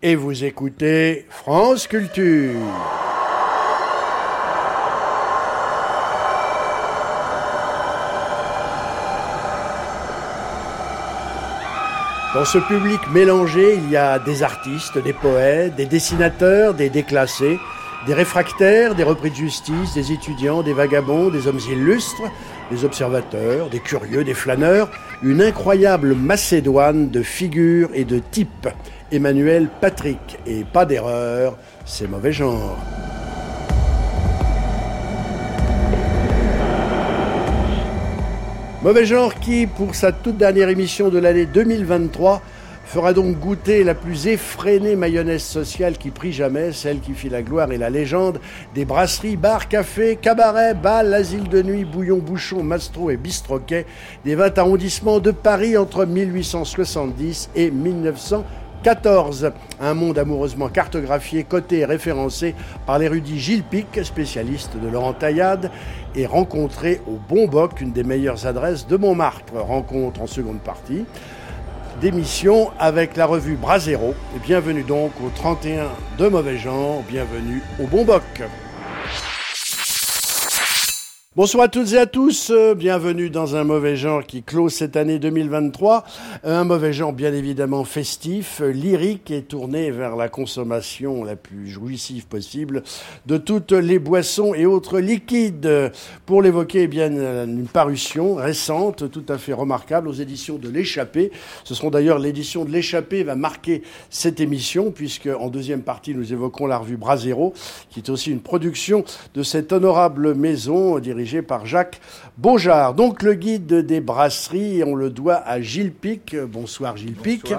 Et vous écoutez France Culture. Dans ce public mélangé, il y a des artistes, des poètes, des dessinateurs, des déclassés, des réfractaires, des repris de justice, des étudiants, des vagabonds, des hommes illustres, des observateurs, des curieux, des flâneurs, une incroyable macédoine de figures et de types. Emmanuel Patrick, et pas d'erreur, c'est mauvais genre. Mauvais genre qui, pour sa toute dernière émission de l'année 2023, fera donc goûter la plus effrénée mayonnaise sociale qui prit jamais, celle qui fit la gloire et la légende des brasseries, bars, cafés, cabarets, bals, asiles de nuit, bouillon, bouchon, mastro et bistroquet des 20 arrondissements de Paris entre 1870 et 1914. Un monde amoureusement cartographié, coté et référencé par l'érudit Gilles Pic, spécialiste de Laurent Taillade, et rencontré au Bon Boc, une des meilleures adresses de Montmartre. Rencontre en seconde partie d'émission avec la revue Brasero. Bienvenue donc au 31 de Mauvais Genre, bienvenue au Bon Boc. Bonsoir à toutes et à tous, euh, bienvenue dans un mauvais genre qui clôt cette année 2023. Un mauvais genre bien évidemment festif, euh, lyrique et tourné vers la consommation la plus jouissive possible de toutes les boissons et autres liquides. Pour l'évoquer, eh bien une parution récente, tout à fait remarquable aux éditions de l'Échappée. Ce seront d'ailleurs l'édition de l'Échappée va marquer cette émission puisque en deuxième partie nous évoquerons la revue Brasero qui est aussi une production de cette honorable maison par Jacques Beaujard. Donc le guide des brasseries, on le doit à Gilles Pic. Bonsoir Gilles Pic.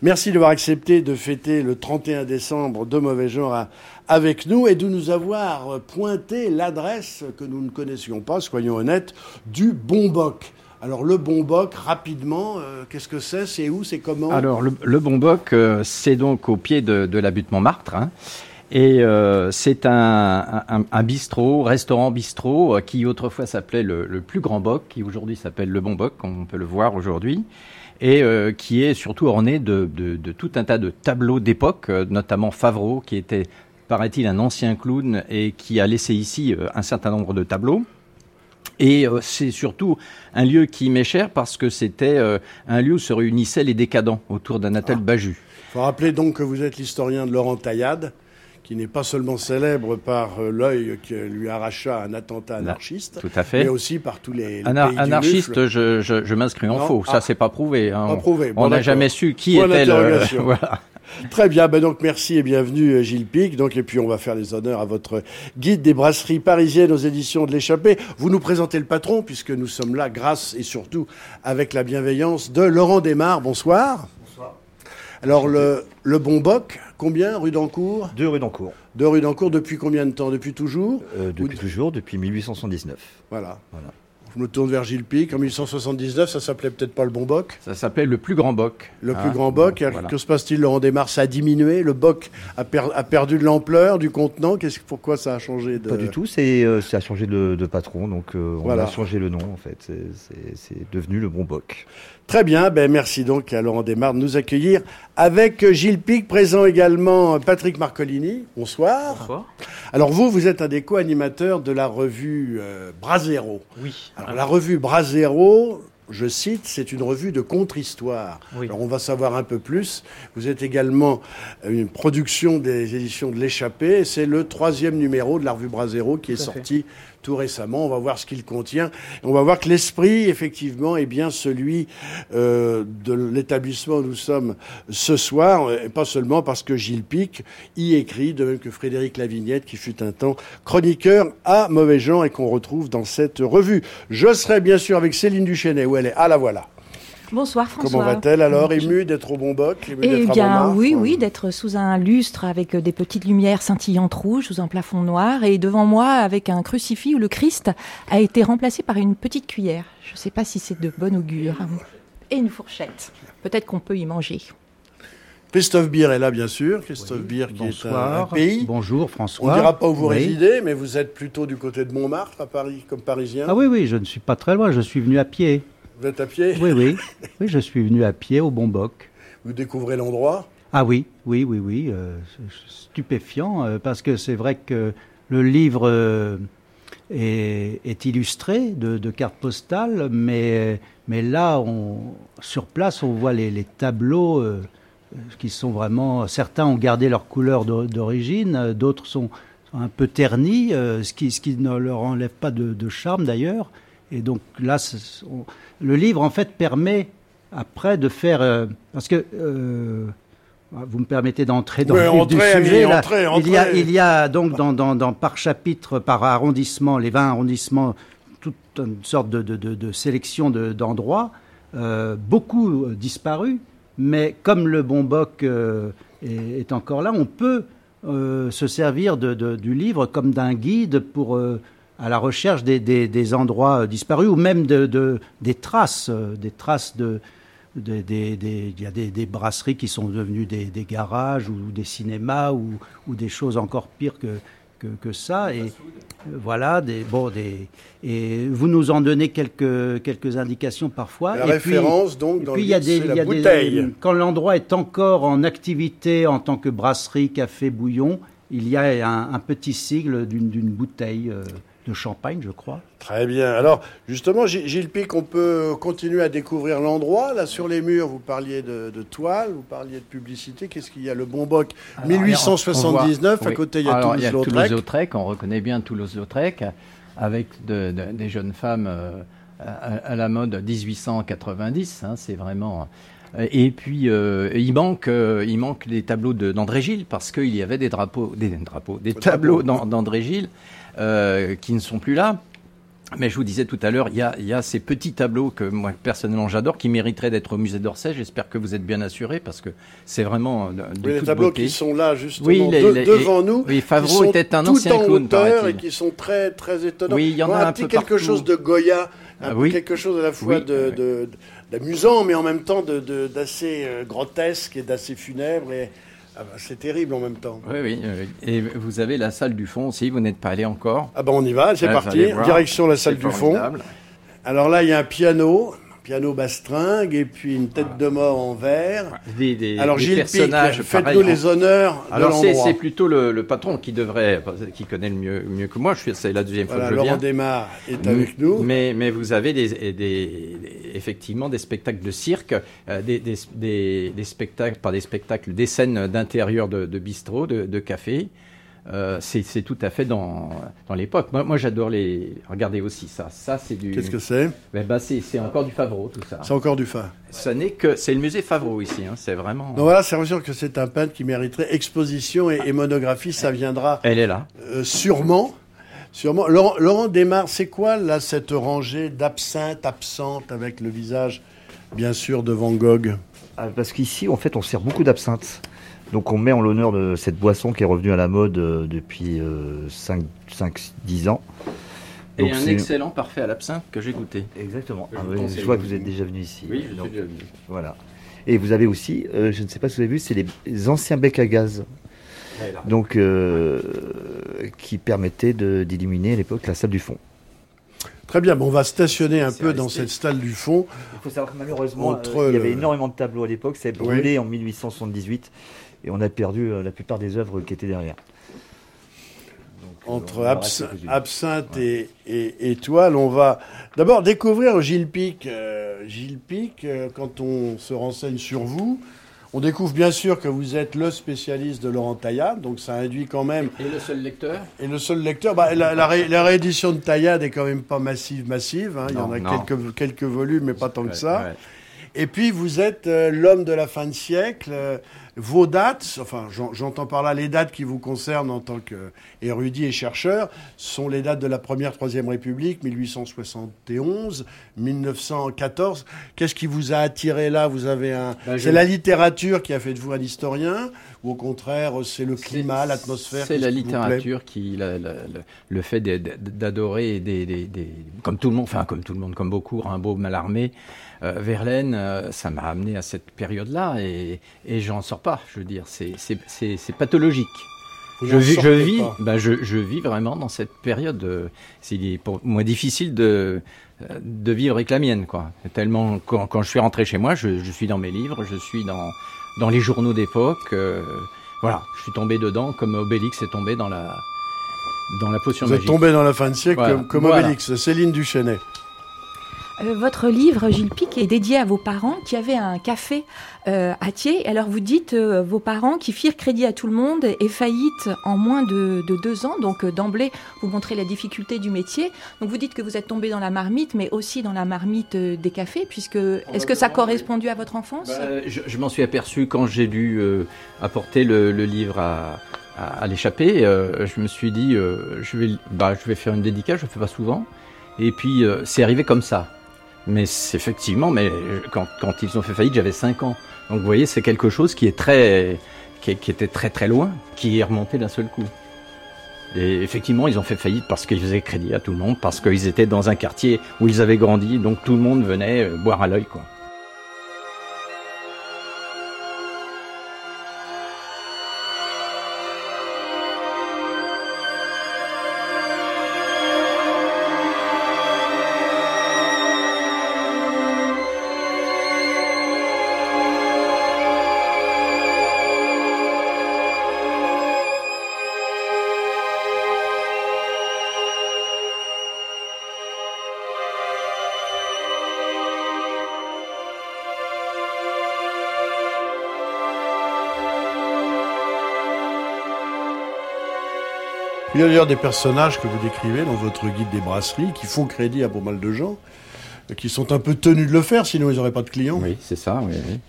Merci d'avoir accepté de fêter le 31 décembre de mauvais genre avec nous et de nous avoir pointé l'adresse que nous ne connaissions pas, soyons honnêtes, du Bon Boc. Alors le Bon Boc, rapidement, euh, qu'est-ce que c'est? C'est où? C'est comment? Alors le, le Bon Boc, euh, c'est donc au pied de, de la butte Montmartre. Hein. Et euh, c'est un, un, un, bistrot, restaurant bistrot, euh, qui autrefois s'appelait le, le, plus grand boc, qui aujourd'hui s'appelle le bon boc, comme on peut le voir aujourd'hui, et euh, qui est surtout orné de, de, de, tout un tas de tableaux d'époque, notamment Favreau, qui était, paraît-il, un ancien clown et qui a laissé ici un certain nombre de tableaux. Et c'est surtout un lieu qui m'est cher parce que c'était un lieu où se réunissaient les décadents autour d'un attel ah. Baju. Il faut rappeler donc que vous êtes l'historien de Laurent Taillade qui n'est pas seulement célèbre par euh, l'œil qui lui arracha un attentat anarchiste, Tout à fait. mais aussi par tous les, les Anar pays anarchiste. Je, je, je m'inscris en Non faux. ah. Ça, c'est pas prouvé. Hein. Pas prouvé. On Bon, n'a jamais su qui Point était le. voilà. Très bien, ben donc merci et bienvenue euh, Gilles Pic. Donc et puis on va faire les honneurs à votre guide des brasseries parisiennes aux éditions de l'Échappée. Vous nous présentez le patron puisque nous sommes là grâce et surtout avec la bienveillance de Laurent Desmar. Bonsoir. Bonsoir. Alors le, le Bon Boc, combien rue d'Ancourt Deux rue d'Ancourt. Deux rue d'Ancourt depuis combien de temps? Depuis toujours Euh, depuis Ou- toujours, depuis 1879. Voilà. Voilà. Je me tourne vers Gilles Pic. En 1879, ça s'appelait peut-être pas le Bon Boc? Ça s'appelle le plus grand boc. Le hein. plus grand boc, Voilà. que se passe-t-il Laurent Desmar Ça a diminué, le boc a, per- a perdu de l'ampleur, du contenant? Qu'est-ce, pourquoi ça a changé de... Pas du tout, c'est euh, ça a changé de, de patron, donc euh, on Voilà. a changé le nom en fait. C'est devenu le bon boc. Très bien, ben merci donc à Laurent Desmar de nous accueillir avec Gilles Pic, présent également Patrick Marcolini. Bonsoir. Bonsoir. Alors vous, vous êtes un des co-animateurs de la revue euh, Brasero. Oui. Alors la revue Brasero, je cite, c'est une revue de contre-histoire. Oui. Alors on va savoir un peu plus. Vous êtes également euh, une production des éditions de l'Échappée. C'est le troisième numéro de la revue Brasero qui est fait. Tout récemment. On va voir ce qu'il contient. On va voir que l'esprit, effectivement, est bien celui euh, de l'établissement où nous sommes ce soir, et pas seulement parce que Gilles Pic y écrit, de même que Frédéric Lavignette, qui fut un temps chroniqueur à Mauvais Gens et qu'on retrouve dans cette revue. Je serai bien sûr avec Céline Duchesnet, où elle est. Ah, la voilà. Bonsoir François. Comment va-t-elle alors Émue d'être au bon boc Eh bien, oui, oui, d'être sous un lustre avec des petites lumières scintillantes rouges sous un plafond noir et devant moi avec un crucifix où le Christ a été remplacé par une petite cuillère. Je ne sais pas si c'est de bon augure. Et une fourchette. Peut-être qu'on peut y manger. Christophe Beer est là, bien sûr. Christophe Beer qui est un, un Bonsoir. pays. Bonjour On François. ne dira pas où vous Oui. résidez, mais vous êtes plutôt du côté de Montmartre, à Paris, comme parisien. Ah oui, oui, je ne suis pas très loin, je suis venu à pied. Vous êtes à pied, Oui, oui. Oui, je suis venu à pied au Bon Boc. vous découvrez l'endroit? Ah oui, oui, oui, oui, euh, stupéfiant, euh, parce que c'est vrai que le livre euh, est, est illustré de, de cartes postales, mais, mais là, on, sur place, on voit les, les tableaux euh, qui sont vraiment... Certains ont gardé leur couleur d'o- d'origine, d'autres sont, un peu ternis, ce, qui, ce qui ne leur enlève pas de, de charme d'ailleurs. Et donc là, on- le livre, en fait, permet après de faire... euh, parce que... euh, vous me permettez d'entrer dans Oui, le vif du ami, sujet. Il, y a, entrez. il y a donc dans, dans, dans- par chapitre, par arrondissement, les 20 arrondissements, toute une sorte de, de, de, de sélection de- d'endroits, euh, beaucoup disparus, mais comme le bon boc euh, est, est encore là, on peut euh, se servir du livre comme d'un guide pour à la recherche des, des, des endroits euh, disparus ou même de, de- des traces, euh, des traces de des- des- des- il y a des, brasseries qui sont devenues des, garages ou des cinémas ou, ou des choses encore pires que, que, que ça. Et euh, voilà, des, bon, des, et vous nous en donnez quelques, quelques indications parfois. La et puis- référence, donc, et dans puis le il y a des, la y a des- bouteille. quand l'endroit est encore en activité en tant que brasserie, café, bouillon, il y a un, un petit sigle d'une d'une bouteille euh, de champagne, je crois. Très bien. Alors, justement, Gilles Pic, on peut continuer à découvrir l'endroit. Là, sur les murs, vous parliez de, de toile, vous parliez de publicité. Qu'est-ce qu'il y a? Le Bon Boc, Alors, 1879. on À côté, il y a Alors, il y a Toulouse-Lautrec. Toulouse-Lautrec, on reconnaît bien Toulouse-Lautrec, avec de- de- des jeunes femmes euh, à, à la mode 1890. hein, c'est vraiment. Et puis euh, il manque, euh, il manque les tableaux d'André Gilles parce qu'il y avait des drapeaux, des drapeaux, des tableaux d'An- d'André Gilles euh, qui ne sont plus là. Mais je vous disais tout à l'heure, il y a, il y a ces petits tableaux que moi personnellement j'adore, qui mériteraient d'être au musée d'Orsay. J'espère que vous êtes bien assurés parce que c'est vraiment de, de Oui, les tableaux beauté. qui sont là, justement, Oui, les- de- les- devant nous. oui, qui Favreau sont était un tout ancien en clown, hauteur et qui sont très, très étonnants. Oui, il y en a un petit peu quelque partout. chose de Goya, un Ah oui. quelque chose à la fois de, d'amusant, mais en même temps d'assez euh, grotesque et d'assez funèbre. Et ah bah, c'est terrible en même temps. Oui, oui. Et vous avez la salle du fond aussi, vous n'êtes pas allé encore. Ah ben on y va, c'est Ah, parti. Direction la salle du fond. Alors là, il y a un piano, un piano bastringue, et puis une tête de mort en verre. Des, des- Alors des Gilles personnages faites-nous en- les honneurs de Alors c'est plutôt le, le patron qui devrait, qui connaît le mieux, mieux que moi. Je suis, c'est la deuxième Voilà, fois que je Laurent viens. Desmar est avec nous. Mais, mais vous avez des, des- des- effectivement des spectacles de cirque, euh, des, des- des- des spectacles, pas des spectacles, des scènes d'intérieur de, de bistrot, de, de café. Euh, c'est tout à fait dans, dans l'époque. Moi, moi j'adore les. Regardez aussi ça. Ça, c'est du. Qu'est-ce que c'est? Ben, ben, c'est encore du Favreau, tout ça. C'est encore du fin. Ça n'est que. C'est le musée Favreau ici. hein, C'est vraiment. Donc voilà, c'est sûr que c'est un peintre qui mériterait exposition et, et monographie. Ça viendra Elle est là. euh, sûrement. Sûrement. Laurent, Laurent Desmar, c'est quoi là cette rangée d'absinthe absente avec le visage, bien sûr, de Van Gogh? Ah, Parce qu'ici, en fait, on sert beaucoup d'absinthe. Donc on met en l'honneur de cette boisson qui est revenue à la mode euh, depuis 5-10 ans. Et Donc un c'est- excellent parfait à l'absinthe que j'ai goûté. Exactement. Je Ah je vois que vous êtes déjà venu ici. Oui, je Donc, suis déjà venu. Voilà. Et vous avez aussi, euh, je ne sais pas si vous avez vu, c'est les- les anciens becs à gaz. Donc, euh, qui permettaient de- d'illuminer à l'époque la salle du fond. Très bien, bon, on va stationner un C'est peu dans cette salle du fond. Il faut savoir que malheureusement, Entre euh, il y avait le- énormément de tableaux à l'époque. Ça a brûlé en 1878 et on a perdu euh, la plupart des œuvres qui étaient derrière. Donc, Entre abs- absinthe et, et étoile, on va d'abord découvrir Gilles Pic. Euh, Gilles Pic, euh, quand on se renseigne sur vous, on découvre bien sûr que vous êtes le spécialiste de Laurent Taillade, donc ça induit quand même. Et le seul lecteur Et le seul lecteur, bah, la, la ré- la réédition de Taillade est quand même pas massive, massive. hein. Il y en a non. quelques, quelques volumes, mais pas tant que Ouais, ça. ouais. Et puis vous êtes euh, l'homme de la fin de siècle. euh, vos dates, enfin j'en- j'entends par là les dates qui vous concernent en tant qu'érudit et chercheur, sont les dates de la première, troisième République, 1871, 1914. Qu'est-ce qui vous a attiré là? Vous avez un, Ben, je- c'est la littérature qui a fait de vous un historien, ou au contraire c'est le climat, l'atmosphère C'est la qui littérature qui, la- la- le, le fait d'ad- d'adorer des, des- des- comme tout le monde, enfin comme tout le monde, comme beaucoup, Rimbaud, Mallarmé, Verlaine, euh, ça m'a amené à cette période-là et, et j'en sors pas. Je veux dire, c'est pathologique. je, vis, je vis, ben je, je, vis vraiment dans cette période. Euh, c'est pour moi difficile de de vivre avec la mienne, quoi. Tellement quand, quand je suis rentré chez moi, je, je, suis dans mes livres, je suis dans dans les journaux d'époque. Euh, voilà, je suis tombé dedans comme Obélix est tombé dans la dans la potion Vous magique. êtes tombé dans la fin de siècle comme, comme voilà. Obélix. Céline Duchesnet. Euh, votre livre, Gilles Pic, est dédié à vos parents qui avaient un café euh, à Thiers. Alors vous dites euh, vos parents qui firent crédit à tout le monde et faillite en moins de, de deux ans. Donc d'emblée, vous montrez la difficulté du métier. Donc vous dites que vous êtes tombé dans la marmite, mais aussi dans la marmite des cafés, puisque est-ce que ça a correspondu à votre enfance? Bah, Je, m'en suis aperçu quand j'ai dû apporter le, livre à, l'échappée. je me suis dit, je, vais, bah, je vais faire une dédicace, je ne fais pas souvent. Et puis c'est arrivé comme ça. Mais effectivement, mais quand, quand, ils ont fait faillite, j'avais 5 ans. Donc vous voyez, c'est quelque chose qui est très, qui, qui, était très très loin, qui est remonté d'un seul coup. Et effectivement, ils ont fait faillite parce qu'ils faisaient crédit à tout le monde, parce qu'ils étaient dans un quartier où ils avaient grandi, donc tout le monde venait boire à l'œil, quoi. D'ailleurs des personnages que vous décrivez dans votre guide des brasseries qui font crédit à pas mal de gens, qui sont un peu tenus de le faire, sinon ils n'auraient pas de clients. Oui, c'est ça, oui, oui.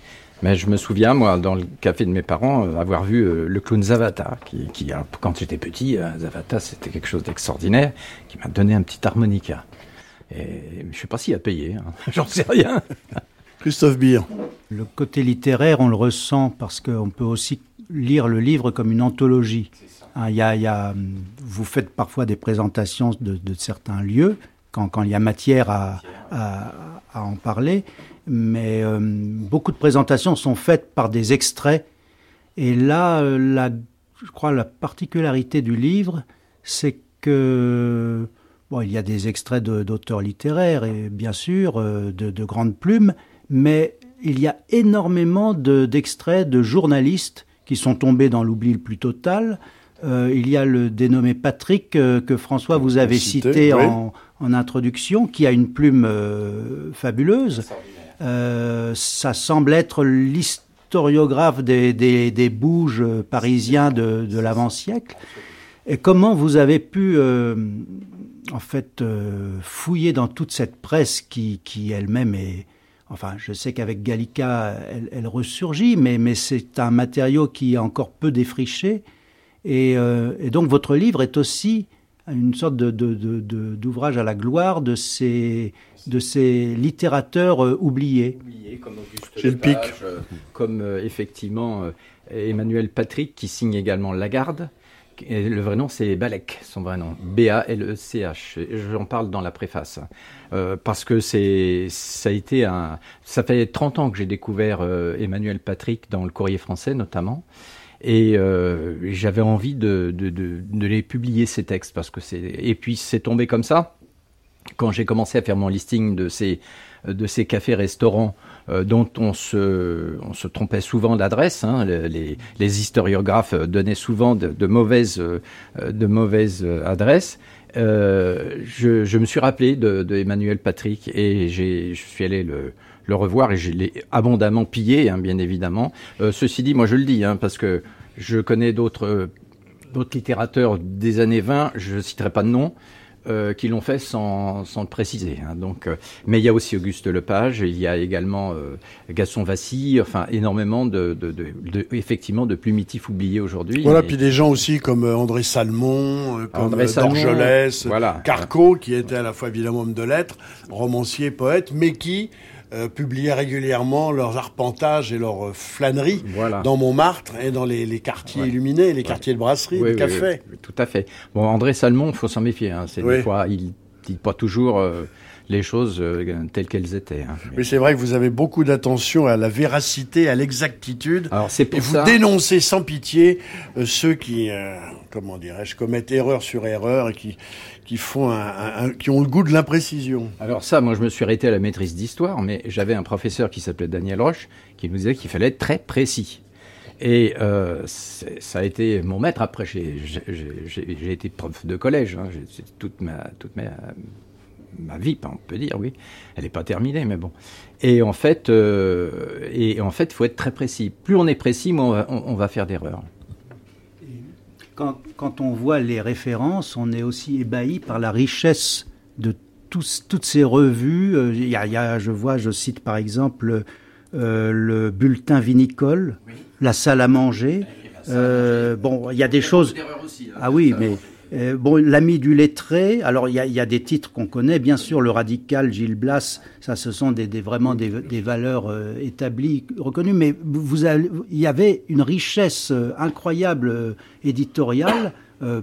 Mais je me souviens, moi, dans le café de mes parents, euh, avoir vu euh, le clown Zavata, qui, qui quand j'étais petit, euh, Zavata, c'était quelque chose d'extraordinaire, qui m'a donné un petit harmonica. Et je ne sais pas s'il a payé, hein. j'en sais rien. Christophe Beer. Le côté littéraire, on le ressent parce qu'on peut aussi lire le livre comme une anthologie. Il y a, a, vous faites parfois des présentations de, certains lieux quand, il y a matière à, en parler, mais euh, beaucoup de présentations sont faites par des extraits. Et là, euh, je crois la particularité du livre, c'est que bon, il y a des extraits d'auteurs littéraires et bien sûr euh, de, de, grandes plumes, mais il y a énormément d'extraits de, de journalistes qui sont tombés dans l'oubli le plus total. Euh, il y a le dénommé Patrick euh, que François vous avez cité, cité oui. en, en, introduction, qui a une plume euh, fabuleuse. ça semble être l'historiographe des, des, des, bouges parisiens de, de l'avant-siècle. Et comment vous avez pu, en fait, fouiller dans toute cette presse qui, qui elle-même est, Enfin, je sais qu'avec Gallica, elle, elle, ressurgit, mais, mais c'est un matériau qui est encore peu défriché. Et, euh, et, donc votre livre est aussi une sorte d'ouvrage de, de, à la gloire de ces, de ces littérateurs euh, oubliés. oubliés. comme Auguste Lepage, euh, comme euh, effectivement Emmanuel Patrick qui signe également Lagarde. Et le vrai nom, c'est Balek, son vrai nom. B-A-L-E-C-H. J'en parle dans la préface. Euh, parce que c'est, ça a été un. Ça fait 30 ans que j'ai découvert euh, Emmanuel Patrick dans le courrier français, notamment. Et euh, j'avais envie de, de, de, les publier, ces textes. Parce que c'est... Et puis, c'est tombé comme ça. Quand j'ai commencé à faire mon listing de ces, de ces cafés-restaurants euh, dont on se, on se trompait souvent d'adresse. Hein. Les, les, historiographes donnaient souvent de, mauvaises, de mauvaises adresses. Euh, je, je, me suis rappelé de Emmanuel Patrick et je suis allé le, le revoir et je l'ai abondamment pillé, hein, bien évidemment. Euh, ceci dit, moi je le dis, hein, parce que je connais d'autres d'autres littérateurs des années 20, je ne citerai pas de nom, euh, qui l'ont fait sans, sans le préciser. Hein. Donc, euh, mais il y a aussi Auguste Lepage, il y a également euh, Gaston Vassy, enfin énormément de, de, de, de effectivement de plumitifs oubliés aujourd'hui. Voilà, puis des gens aussi comme André Salmon, comme André Dorgelès, voilà. Carco, qui était à la fois évidemment homme de lettres, romancier, poète, mais qui euh, publiaient régulièrement leurs arpentages et leurs euh, flâneries voilà. dans Montmartre et dans les, les quartiers ouais. illuminés, les ouais. quartiers de brasserie, oui, de café. Oui, tout à fait. Bon, André Salmon, il faut s'en méfier. Hein. C'est des fois, il dit pas toujours euh, les choses euh, telles qu'elles étaient. hein. Mais c'est vrai que vous avez beaucoup d'attention à la véracité, à l'exactitude. Alors c'est Et vous dénoncez sans pitié euh, ceux qui, euh, comment dirais-je, commettent erreur sur erreur et qui, qui font un, un- un- qui ont le goût de l'imprécision. Alors ça, moi je me suis arrêté à la maîtrise d'histoire, mais j'avais un professeur qui s'appelait Daniel Roche qui nous disait qu'il fallait être très précis. Et euh, ça a été mon maître. Après, j'ai été prof de collège. Hein. Ma, toute ma, ma vie, on peut dire, oui. Elle n'est pas terminée, mais bon. Et en fait, euh, et en fait, il faut être très précis. Plus on est précis, moins on va, on- on va faire d'erreurs. Quand, quand on voit les références, on est aussi ébahi par la richesse de tous- toutes ces revues. Euh, Il y a, il y a, je vois, je cite par exemple euh, le bulletin vinicole, la salle à manger. Euh, bon, il y a des choses. Ah oui, mais euh, bon, l'ami du lettré. Alors il y a, des titres qu'on connaît, bien sûr, le radical Gilles Blas. Ça, ce sont des, vraiment des, valeurs euh, établies, reconnues. Mais vous il y avait une richesse euh, incroyable éditoriale.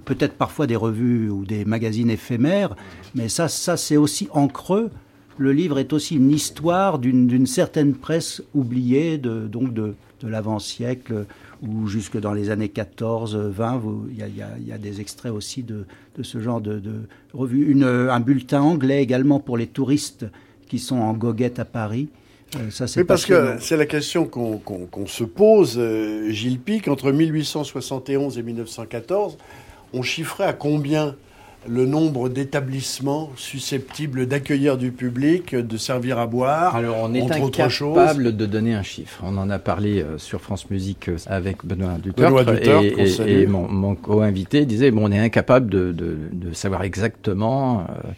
peut-être parfois des revues ou des magazines éphémères, mais ça, ça c'est aussi en creux. Le livre est aussi une histoire d'une certaine presse oubliée, donc de, de l'avant-siècle ou jusque dans les années 14, 20. vous- Il y a, y y des extraits aussi de, de ce genre de, de revues. Une, un bulletin anglais également pour les touristes qui sont en goguette à Paris. Euh, ça, c'est parce que c'est la question qu'on se pose, euh, Gilles Pic, entre 1871 et 1914, on chiffrait à combien le nombre d'établissements susceptibles d'accueillir du public, de servir à boire Alors, on est incapable de donner un chiffre. On en a parlé euh, sur France Musique euh, avec Benoît Dutertre, et, et- mon, mon co-invité disait bon, on est incapable de, de- de savoir exactement euh,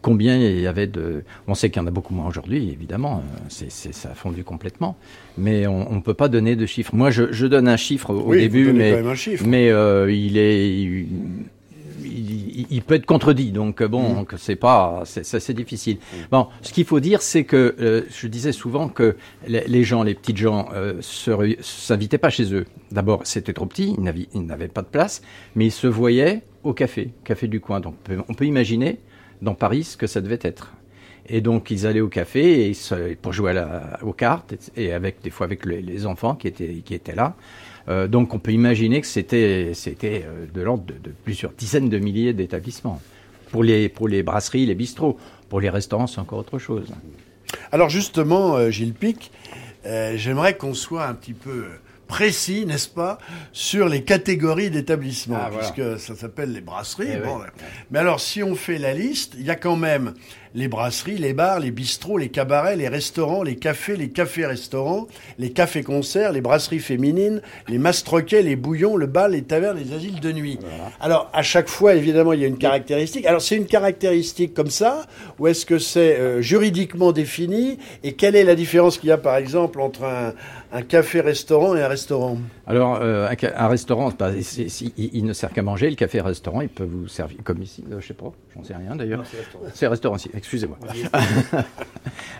combien il y avait de. On sait qu'il y en a beaucoup moins aujourd'hui, évidemment. C'est, ça a fondu complètement. Mais on ne peut pas donner de chiffre. Moi, je, je donne un chiffre au Oui, début, mais euh, il est. Il, peut être contredit, donc euh, bon, Mm. c'est pas, c'est difficile. Bon, ce qu'il faut dire, c'est que euh, je disais souvent que les, les gens, les petites gens, euh, s'invitaient pas chez eux. D'abord, c'était trop petit, ils n'avaient- pas de place, mais ils se voyaient au café, café du coin. Donc, on peut- on peut imaginer dans Paris ce que ça devait être. Et donc ils allaient au café et se- pour jouer à la- aux cartes et, et avec des fois avec les, les enfants qui étaient qui étaient là. Euh, donc on peut imaginer que c'était euh, de l'ordre de, plusieurs dizaines de milliers d'établissements. Pour les brasseries, les bistrots, pour les restaurants, c'est encore autre chose. Alors justement, euh, Gilles Pic, j'aimerais qu'on soit un petit peu précis, n'est-ce pas, sur les catégories d'établissements, Ah, voilà. puisque ça s'appelle les brasseries. Eh bon, oui. Mais alors, si on fait la liste, il y a quand même les brasseries, les bars, les bistrots, les cabarets, les restaurants, les cafés, les cafés-restaurants, les cafés-concerts, les brasseries féminines, les mastroquets, les bouillons, le bal, les tavernes, les asiles de nuit. Alors, à chaque fois, évidemment, il y a une caractéristique. Alors, c'est une caractéristique comme ça, ou est-ce que c'est euh, juridiquement défini Et quelle est la différence qu'il y a, par exemple, entre un, un café-restaurant et un restaurant Alors euh, un, restaurant, bah, il, il ne sert qu'à manger. Le café-restaurant, il peut vous servir comme ici. euh, je sais pas, j'en sais rien d'ailleurs. C'est restaurant ici. Excusez-moi.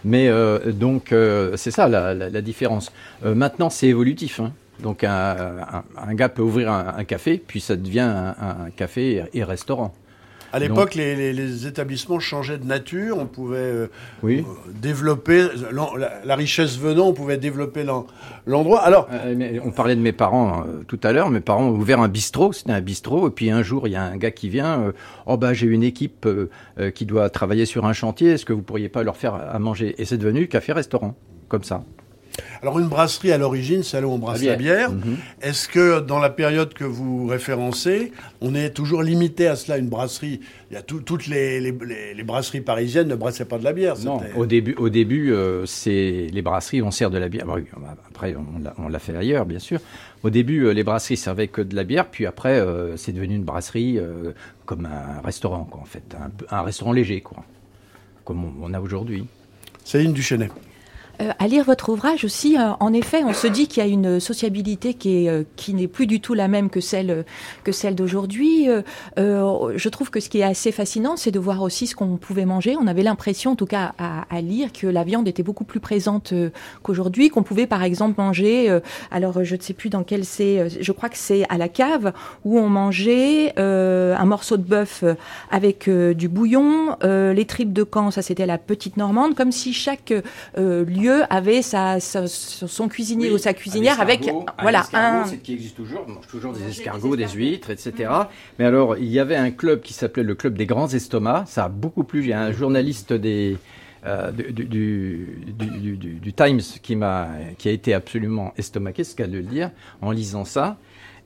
Mais euh, donc euh, c'est ça la, la- la différence. Euh, maintenant, c'est évolutif. hein. Donc un, un- un gars peut ouvrir un, un café, puis ça devient un, un café et restaurant. À l'époque, les, les- les établissements changeaient de nature. On pouvait euh, Oui. euh, développer la, la richesse venant. On pouvait développer l'en- l'endroit. Alors, Euh, mais on parlait de mes parents euh, tout à l'heure. Mes parents ont ouvert un bistrot, c'était un bistrot. Et puis un jour, il y a un gars qui vient. oh bah j'ai une équipe qui doit travailler sur un chantier. Est-ce que vous pourriez pas leur faire à manger Et c'est devenu café-restaurant, comme ça. Alors une brasserie à l'origine, c'est là où on brasse la La bière. Mhm. Est-ce que dans la période que vous référencez, on est toujours limité à cela Une brasserie, il y a tout- toutes les, les- les- les brasseries parisiennes ne brassaient pas de la bière. Non, au début, au début, euh, c'est les brasseries, on sert de la bière. Après, on l'a- on l'a fait ailleurs, bien sûr. Au début, euh, les brasseries servaient que de la bière, puis après, euh, c'est devenu une brasserie comme un restaurant, quoi, en fait, un, restaurant léger, quoi, comme on, on a aujourd'hui. Céline Duchesnet. Euh, à lire votre ouvrage aussi, euh, en effet, on se dit qu'il y a une sociabilité qui est euh, qui n'est plus du tout la même que celle que celle d'aujourd'hui. je trouve que ce qui est assez fascinant, c'est de voir aussi ce qu'on pouvait manger. On avait l'impression, en tout cas à, lire, que la viande était beaucoup plus présente qu'aujourd'hui, qu'on pouvait par exemple manger. alors je ne sais plus dans quel c'est. Je crois que c'est à la cave où on mangeait un morceau de bœuf avec du bouillon, les tripes de camp, ça c'était la petite normande, comme si chaque lieu avait sa, son cuisinier ou sa cuisinière avec voilà un, qui existe toujours, on mange toujours des escargots, des huîtres, etc. Mais alors il y avait un club qui s'appelait le club des grands estomacs. Ça a beaucoup plu. Il y a un journaliste des euh, du, du, du, Times qui m'a qui a été absolument estomaqué, ce qu'à de le dire, en lisant ça.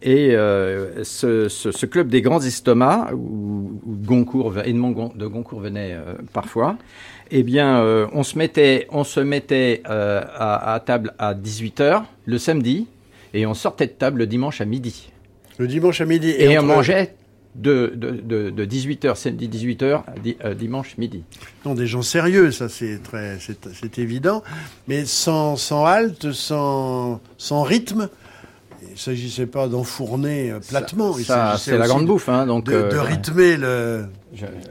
Et euh, ce, ce, club des grands estomacs, où, Goncourt, Edmond de Goncourt venait euh, parfois, eh bien, euh, on se mettait, on se mettait euh, à, table à 18h le samedi et on sortait de table le dimanche à midi. Le dimanche à midi. Et, on mangeait de, de, de, 18h, samedi 18h, euh, dimanche midi. Non, des gens sérieux, ça c'est très, c'est évident, mais sans, sans halte, sans, sans rythme. Il ne s'agissait pas d'enfourner platement. Ça, c'est la grande bouffe. Hein, donc, de, rythmer le,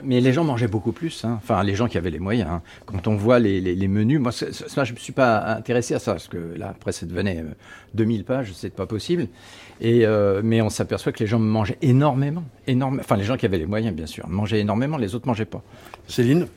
mais les gens mangeaient beaucoup plus. Hein. Enfin, les gens qui avaient les moyens. Hein. Quand on voit les, menus, moi, je ne me suis pas intéressé à ça, parce que là, après, ça devenait 2000 euh, pages, c'est pas possible. Et, euh, mais on s'aperçoit que les gens mangeaient énormément. Enfin, les gens qui avaient les moyens, bien sûr, mangeaient énormément, les autres mangeaient pas. Céline?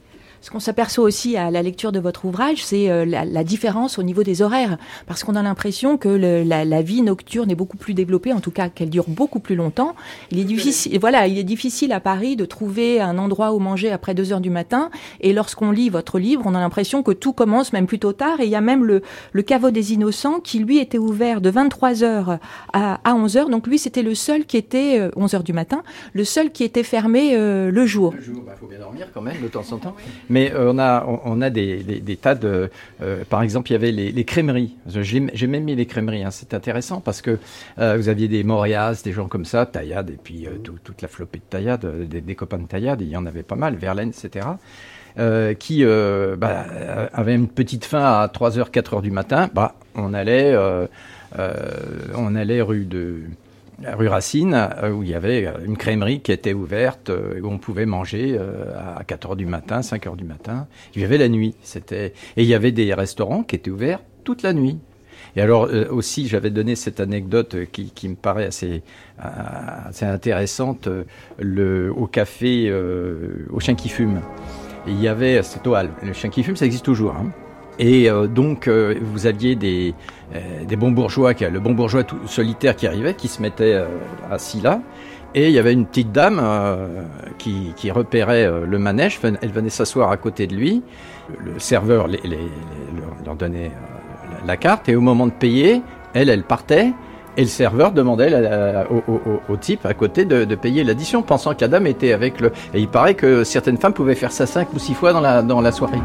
Ce qu'on s'aperçoit aussi à la lecture de votre ouvrage, c'est euh, la, différence au niveau des horaires, parce qu'on a l'impression que la, vie nocturne est beaucoup plus développée, en tout cas qu'elle dure beaucoup plus longtemps. Il est difficile, voilà, il est difficile à Paris de trouver un endroit où manger après 2 heures du matin. Et lorsqu'on lit votre livre, on a l'impression que tout commence même plutôt tard. Et il y a même le, le caveau des innocents qui lui était ouvert de 23 heures à, à 11 heures. Donc lui, c'était le seul qui était 11 euh, heures du matin, le seul qui était fermé euh, le jour. Le jour, il bah, faut bien dormir quand même de temps en temps. Mais euh, on a, on, a des, des, tas de. Euh, par exemple, il y avait les, les crèmeries. J'ai même mis les crèmeries. Hein. C'est intéressant parce que euh, vous aviez des Morias, des gens comme ça, Taillade, et puis toute la flopée de Taillade, des, copains de Taillade, il y en avait pas mal, Verlaine, etc. qui bah, avaient une petite faim à 3h, 4h du matin, bah, on allait, on allait rue de rue Racine, euh, où il y avait euh, une crèmerie qui était ouverte, euh, où on pouvait manger à 4 heures du matin, 5 heures du matin. Il y avait la nuit. C'était et il y avait des restaurants qui étaient ouverts toute la nuit. Et alors aussi, j'avais donné cette anecdote qui, qui me paraît assez, assez intéressante le, au café au chien qui fume. il y avait, cette toile, le chien qui fume, ça existe toujours. Hein. Et euh, donc, euh, vous aviez des, euh, des bons bourgeois, le bon bourgeois solitaire qui arrivait, qui se mettait assis là. Et il y avait une petite dame qui, repérait le manège. Elle venait s'asseoir à côté de lui. Le serveur leur donnait la carte. Et au moment de payer, elle, elle partait. Et le serveur demandait au, type à côté de, payer l'addition, pensant que dame était avec le. Et il paraît que certaines femmes pouvaient faire ça cinq ou six fois dans la soirée.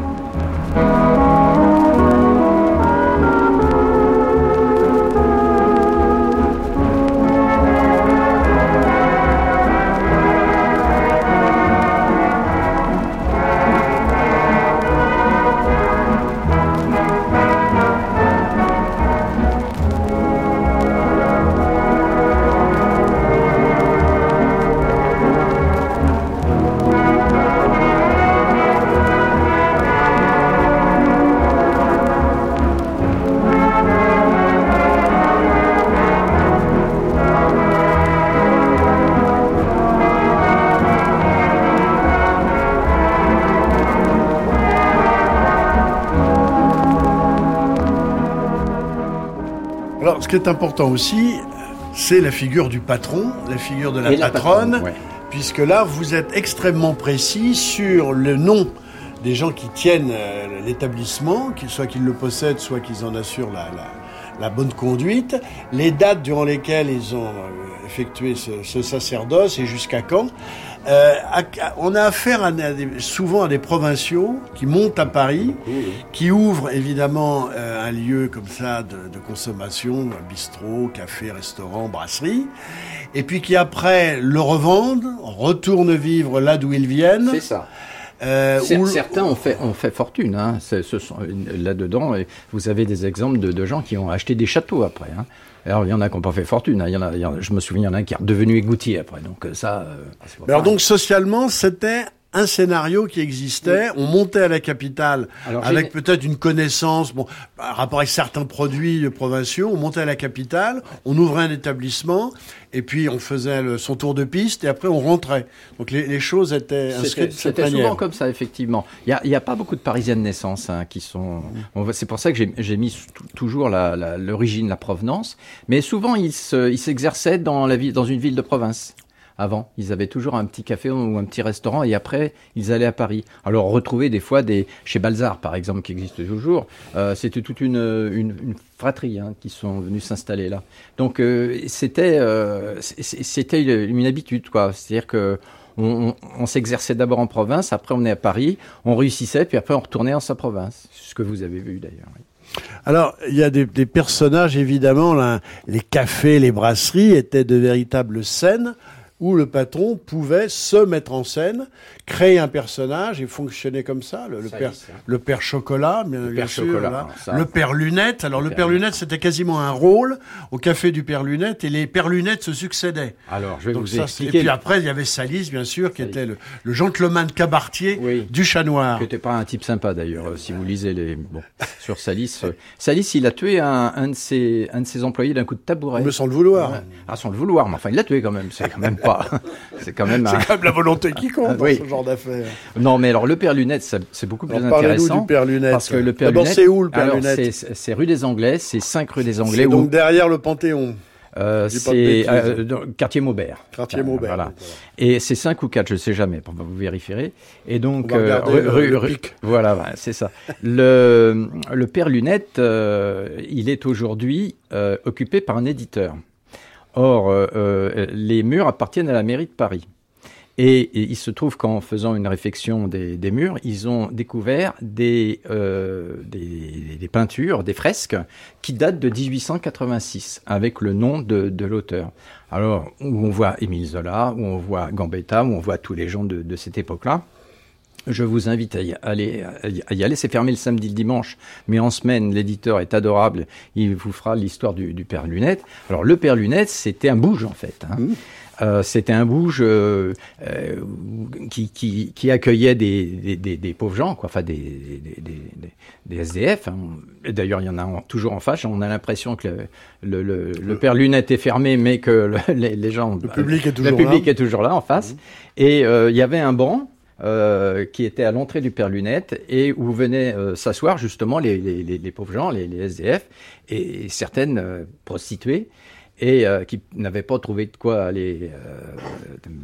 Qui est important aussi, c'est la figure du patron, la figure de la patronne, puisque là, vous êtes extrêmement précis sur le nom des gens qui tiennent euh, l'établissement, soit qu'ils le possèdent, soit qu'ils en assurent la, bonne conduite, les dates durant lesquelles ils ont euh, effectué ce sacerdoce et jusqu'à quand. Euh, on a affaire souvent à des provinciaux qui montent à Paris, qui ouvrent évidemment euh, un lieu comme ça de, consommation, bistrot, café, restaurant, brasserie, et puis qui après le revendent, retournent vivre là d'où ils viennent. C'est ça. Euh, où- Certains ont fait, ont fait fortune. Hein. C'est- Ce sont là-dedans. Vous avez des exemples de, de gens qui ont acheté des châteaux après. Hein. Alors il y en a qui n'ont pas fait fortune. hein. Il y en a, il y en a- je me souviens, il y en a un qui est devenu égoutier après. Donc ça. euh, alors donc socialement, c'était un scénario qui existait. On montait à la capitale Alors, avec peut-être une connaissance, bon, par rapport avec certains produits provinciaux. On montait à la capitale, on ouvrait un établissement et puis on faisait le- son tour de piste et après on rentrait. Donc les, les choses étaient inscrites de cette c'était souvent comme ça, effectivement. Il n'y a, il y a pas beaucoup de Parisiens de naissance hein, qui sont. C'est pour ça que j'ai mis tou- toujours la- la- l'origine, la, provenance. Mais souvent, ils se- ils s'exerçaient dans, la ville- dans une ville de province. Avant, ils avaient toujours un petit café ou un petit restaurant et après, ils allaient à Paris. Alors, retrouver des fois des chez Balzar, par exemple, qui existe toujours, euh, c'était toute une, fratrie hein, qui sont venus s'installer là. Donc, euh, c'était euh, une habitude, quoi. C'est-à-dire que on, s'exerçait d'abord en province, après on est à Paris, on réussissait, puis après on retournait dans sa province. Ce que vous avez vu d'ailleurs. Alors, il y a des, des personnages, évidemment, là, les cafés, les brasseries étaient de véritables scènes où le patron pouvait se mettre en scène, créer un personnage et fonctionner comme ça. Le, le Ça père, hein. le chocolat, bien, bien père sûr. chocolat, là. alors ça- Le père lunette. Alors, le, père père lunette, c'était quasiment un rôle au café du père lunette et les pères lunettes se succédaient. Alors, je vais Donc vous ça, c'est- et expliquer. puis après, il y avait Salis, bien sûr, qui Salis. était le, le gentleman cabaretier Oui. du chat noir. qui n'était pas un type sympa d'ailleurs, euh, si vous lisez les bon sur Salis. euh, Salis, il a tué un, un de ses un de ses employés d'un coup de tabouret. Me sans le vouloir. Ah, sans le vouloir, mais enfin, il l'a tué quand même. C'est quand même pas. C'est quand même. un- C'est quand même la volonté qui compte dans oui. ce genre d'affaires. Non, mais alors le père Lunette, ça- c'est beaucoup plus Alors, Parlez-nous intéressant. du père lunette. Parce que le père D'abord, Lunette. c'est où le père alors, lunette c'est- rue des Anglais, c'est 5 rue des Anglais. Où- donc derrière le Panthéon. Euh, c'est euh, quartier Maubert. Quartier Euh, Maubert. Voilà. Et c'est 5 ou 4, je ne sais jamais, vous vérifierez. Et donc, regarder le- le pic. voilà, c'est ça. Le, le père Lunette, euh, il est aujourd'hui euh, occupé par un éditeur. Or, euh, euh, les murs appartiennent à la mairie de Paris. Et, il se trouve qu'en faisant une réflexion des, murs, ils ont découvert des, euh, des, des peintures, des fresques qui datent de 1886, avec le nom de, de l'auteur. Alors, où on voit Émile Zola, où on voit Gambetta, où on voit tous les gens de, de cette époque-là. Je vous invite à y aller. aller. C'est fermé le samedi, le dimanche, mais en semaine, l'éditeur est adorable. Il vous fera l'histoire du, du père Lunette. Alors, le père Lunette, c'était un bouge en fait. hein. Euh, c'était un bouge euh, euh, qui, qui, qui accueillait des, des, des, des pauvres gens, quoi, enfin des, des, des, des- des SDF. hein. D'ailleurs, il y en a en- toujours en face. On a l'impression que le, le, le, le père Lunette est fermé, mais que le- les, les gens, Le public est toujours le public là. est toujours là en face. Et euh, il y avait un banc euh, qui était à l'entrée du Père Lunette et où venaient euh, s'asseoir justement les, pauvres gens, les, SDF et certaines euh, prostituées et qui n'avaient pas trouvé de quoi aller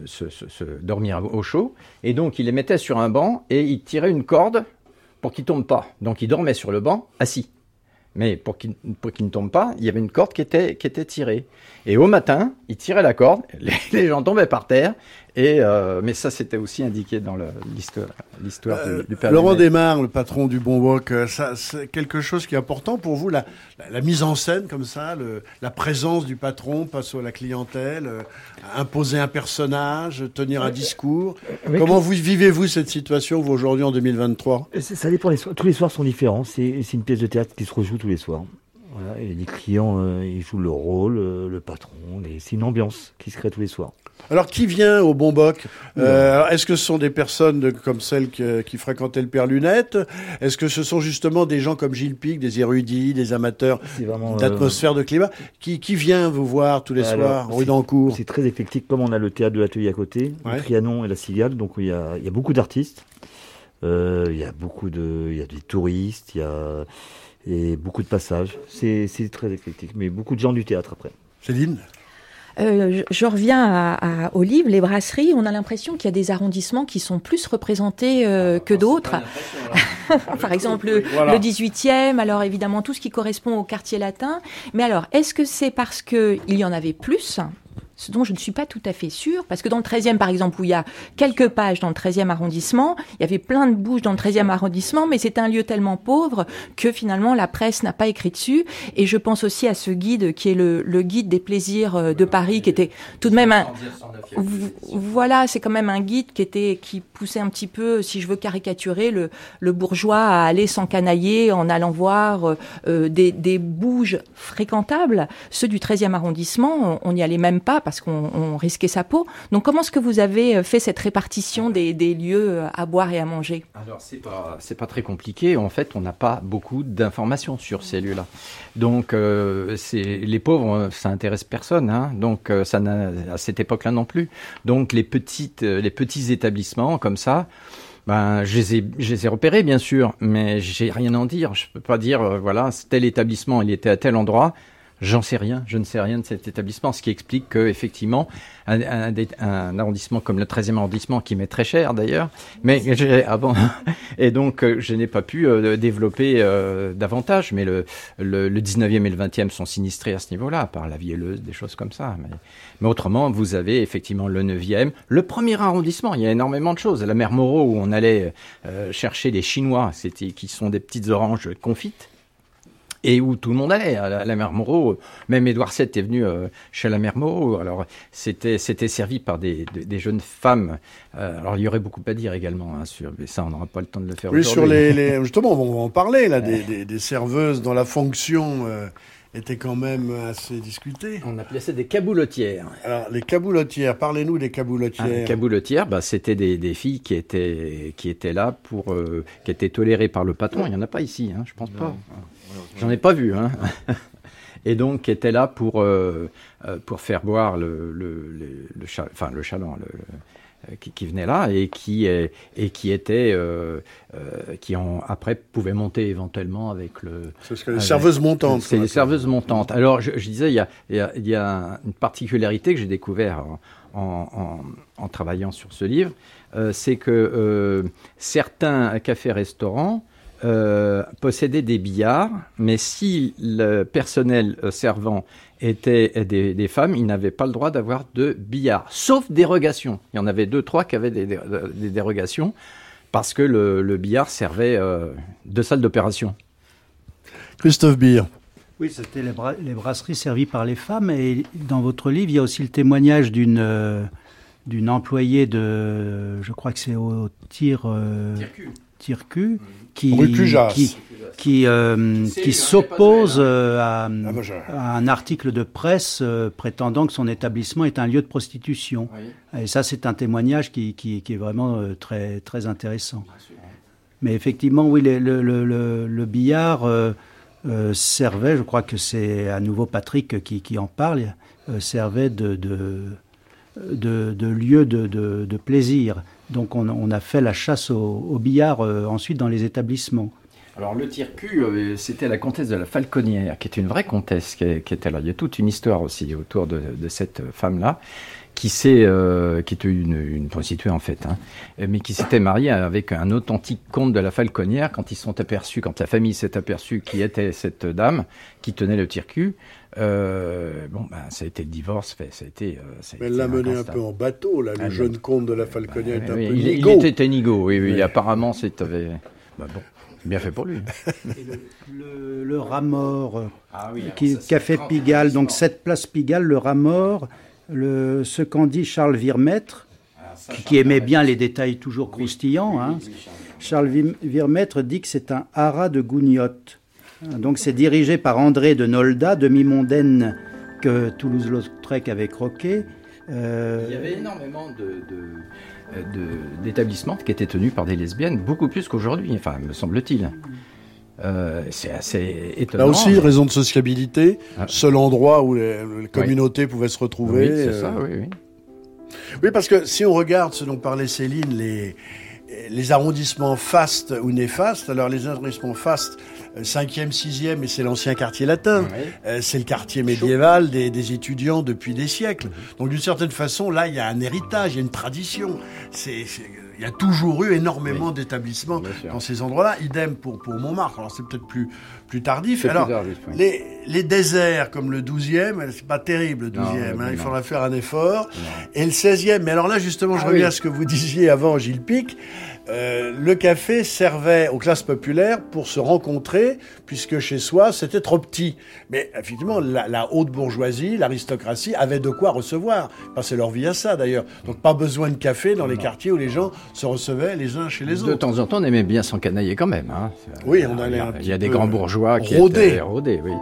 se, dormir au chaud. Et donc ils les mettaient sur un banc et ils tiraient une corde pour qu'ils tombent pas. Donc ils dormaient sur le banc assis. Mais pour qu'ils ne tombent pas, il y avait une corde qui était, qui était tirée. Et au matin, ils tiraient la corde, les gens tombaient par terre. Et euh, mais ça, c'était aussi indiqué dans l'histoire Euh, du, du Père Laurent. Desmar, le patron du Bon Wok, euh, c'est quelque chose qui est important pour vous, la, la, la mise en scène comme ça, le, la présence du patron face à la clientèle, euh, imposer un personnage, tenir un discours. Comment vous vivez-vous cette situation, vous, aujourd'hui, en 2023 C'est- Ça dépend. Les. Tous les soirs sont différents. C'est une pièce de théâtre qui se rejoue tous les soirs. Voilà, et les clients, euh, ils jouent le rôle, euh, le patron. et C'est une ambiance qui se crée tous les soirs. Alors, qui vient au Bon Boc? Euh, Est-ce que ce sont des personnes de- comme celles que- qui fréquentaient le Père Lunette? Est-ce que ce sont justement des gens comme Gilles Pic, des érudits, des amateurs vraiment. euh, d'atmosphère de climat? Qui, qui vient vous voir tous les Alors, soirs, rue c'est- d'Ancourt? C'est très éclectique, comme on a le théâtre de l'atelier à côté, Ouais. le Trianon et la Cigale, donc il y a, il y a beaucoup d'artistes, Euh, il y a beaucoup de, il y a des touristes, il y a et beaucoup de passages. C'est c'est très éclectique, mais beaucoup de gens du théâtre après. Céline? Euh, je, je reviens à, à Olive, les brasseries. On a l'impression qu'il y a des arrondissements qui sont plus représentés euh, que d'autres. Par exemple, le, Voilà. le 18e, alors évidemment tout ce qui correspond au quartier latin. Mais alors, est-ce que c'est parce qu'il y en avait plus ce dont je ne suis pas tout à fait sûre, parce que dans le 13e, par exemple, où il y a quelques pages dans le 13e arrondissement, il y avait plein de bouches dans le 13e arrondissement, mais c'est un lieu tellement pauvre que finalement la presse n'a pas écrit dessus. Et je pense aussi à ce guide qui est le, le guide des plaisirs euh, de Paris, qui était tout de même un... Voilà, c'est quand même un guide qui était qui poussait un petit peu, si je veux caricaturer, le, le bourgeois à aller s'encanailler en allant voir euh, des, des bouges fréquentables. Ceux du 13e arrondissement, on n'y allait même pas qu'on risquait sa peau. Donc comment est-ce que vous avez euh, fait cette répartition des, lieux à boire et à manger? Alors c'est pas pas très compliqué. En fait, on n'a pas beaucoup d'informations sur ces lieux-là. Donc euh, les pauvres, ça intéresse personne. Hein. Donc euh, ça à cette époque-là non plus. Donc les petites les petits établissements comme ça. Ben, je les, ai, repérés, bien sûr, mais j'ai rien à en dire. Je peux pas dire, euh, voilà, tel établissement, il était à tel endroit. J'en sais rien, je ne sais rien de cet établissement, ce qui explique que effectivement un, un, un arrondissement comme le 13e arrondissement qui m'est très cher d'ailleurs, mais ah bon, et donc euh, je n'ai pas pu euh, développer euh, davantage, mais le, le, le, 19e et le 20e sont sinistrés à ce niveau-là, par la vielleuse, des choses comme ça. Mais, mais, autrement, vous avez effectivement le 9e, le premier arrondissement, il y a énormément de choses. La mer Moreau où on allait euh, chercher des Chinois, c'était qui sont des petites oranges confites et où tout le monde allait à la, la mère Moreau. Même Édouard VII est venu euh, chez la mère Moreau. Alors c'était c'était servi par des, des, des jeunes femmes. Euh, alors il y aurait beaucoup à dire également hein, sur mais ça on n'aura pas le temps de le faire. Oui sur les, les, justement on va en parler là des, des, des serveuses dont la fonction euh, était quand même assez discutée. On appelait ça des caboulotières. Alors les caboulotières, parlez-nous des caboulotières. Ah, les caboulotières, bah, c'était des, des, filles qui étaient qui étaient là pour euh, qui étaient tolérées par le patron. Il y en a pas ici, hein, je pense pas. J'en ai pas vu, hein. Et donc, qui était là pour, euh, pour faire boire le, le, le, le, cha enfin, le chaland, le, le, qui, qui, venait là et qui, et qui était, euh, euh, qui en, après pouvait monter éventuellement avec le. C'est ce que les serveuses montantes. C'est les serveuses montantes. Alors, je, je disais, il y, a, il, y a, y a une particularité que j'ai découvert en, en, en, travaillant sur ce livre, euh, c'est que certains cafés-restaurants euh, possédaient des billards, mais si le personnel euh, servant était des, des femmes, ils n'avaient pas le droit d'avoir de billard, sauf dérogation. Il y en avait deux, trois qui avaient des, des, des dérogations, parce que le, le billard servait euh, de salle d'opération. Christophe Beer. Oui, c'était les, bra les, brasseries servies par les femmes. Et dans votre livre, il y a aussi le témoignage d'une euh, d'une employée de, je crois que c'est au tir. Euh, Tircu, qui, qui, qui, euh, qui s'oppose euh, à, à, un article de presse euh, prétendant que son établissement est un lieu de prostitution. Oui. Et ça, c'est un témoignage qui, qui, qui est vraiment euh, très, très intéressant. Mais effectivement, oui, le, le, le, le billard euh, euh, servait, je crois que c'est à nouveau Patrick qui, qui en parle, servait de, de, de, de lieu de, de, de plaisir. Donc on, a fait la chasse au, billard euh, ensuite dans les établissements. Alors le tir-cul, euh, c'était la comtesse de la Falconnière, qui était une vraie comtesse, qui, était. Il y a toute une histoire aussi autour de, cette femme-là, qui euh, était une, une, prostituée en fait, hein, mais qui s'était mariée avec un authentique comte de la Falconnière. Quand ils sont aperçus, quand la famille s'est aperçue qui était cette dame qui tenait le tir-cul, euh, bon, ben, ça a été le divorce, fait, ça a été. Euh, ça a Mais elle l'a mené un peu en bateau, là. Le ah, jeune comte de la bah, est un oui, peu il, nigo. il était nigo, oui, oui. oui. Apparemment, c'était. Bah, bon. Bien fait pour lui. le, le, le Ramor, ah oui, qui, Café Pigalle, donc cette place Pigalle, le Ramor, le, ce qu'en dit Charles Virmètre, ah, ça, qui, qui aimait bien les détails toujours oui, croustillants. Oui, hein. Charles Virmètre dit que c'est un haras de gougnotte. Donc c'est dirigé par André de Nolda, demi-mondaine que Toulouse-Lautrec avait croqué. Euh... Il y avait énormément de, de, d'établissements qui étaient tenus par des lesbiennes, beaucoup plus qu'aujourd'hui, enfin, me semble-t-il. Euh, c'est assez étonnant. Là aussi, mais... raison de sociabilité, ah. seul endroit où les, les communautés oui. pouvaient se retrouver. Oui, c'est euh... ça, oui, oui. Oui, parce que si on regarde ce dont parlait Céline, les, les arrondissements fastes ou néfastes, alors les arrondissements fastes, 5e, 6e, et c'est l'ancien quartier latin. Oui. Euh, c'est le quartier médiéval des, des, étudiants depuis des siècles. Donc d'une certaine façon, là, il y a un héritage, il y a une tradition. C'est, il y a toujours eu énormément d'établissements dans ces endroits-là. Idem pour, pour Montmartre. Alors c'est peut-être plus, plus tardif. Alors, les, les déserts comme le 12e, c'est pas terrible le 12e. hein, il faudra faire un effort. Et le 16e, mais alors là justement, je Ah reviens oui. à ce que vous disiez avant, Gilles Pic. Euh, le café servait aux classes populaires pour se rencontrer, puisque chez soi, c'était trop petit. Mais effectivement, la, la haute bourgeoisie, l'aristocratie avait de quoi recevoir. Ils passaient leur vie à ça, d'ailleurs. Donc, pas besoin de café dans les quartiers où les gens se recevaient les uns chez les De autres. temps en temps, on aimait bien s'encanailler quand même. Hein. Oui, on Il y allait a- un Il y a des grands bourgeois qui rôder. étaient oui.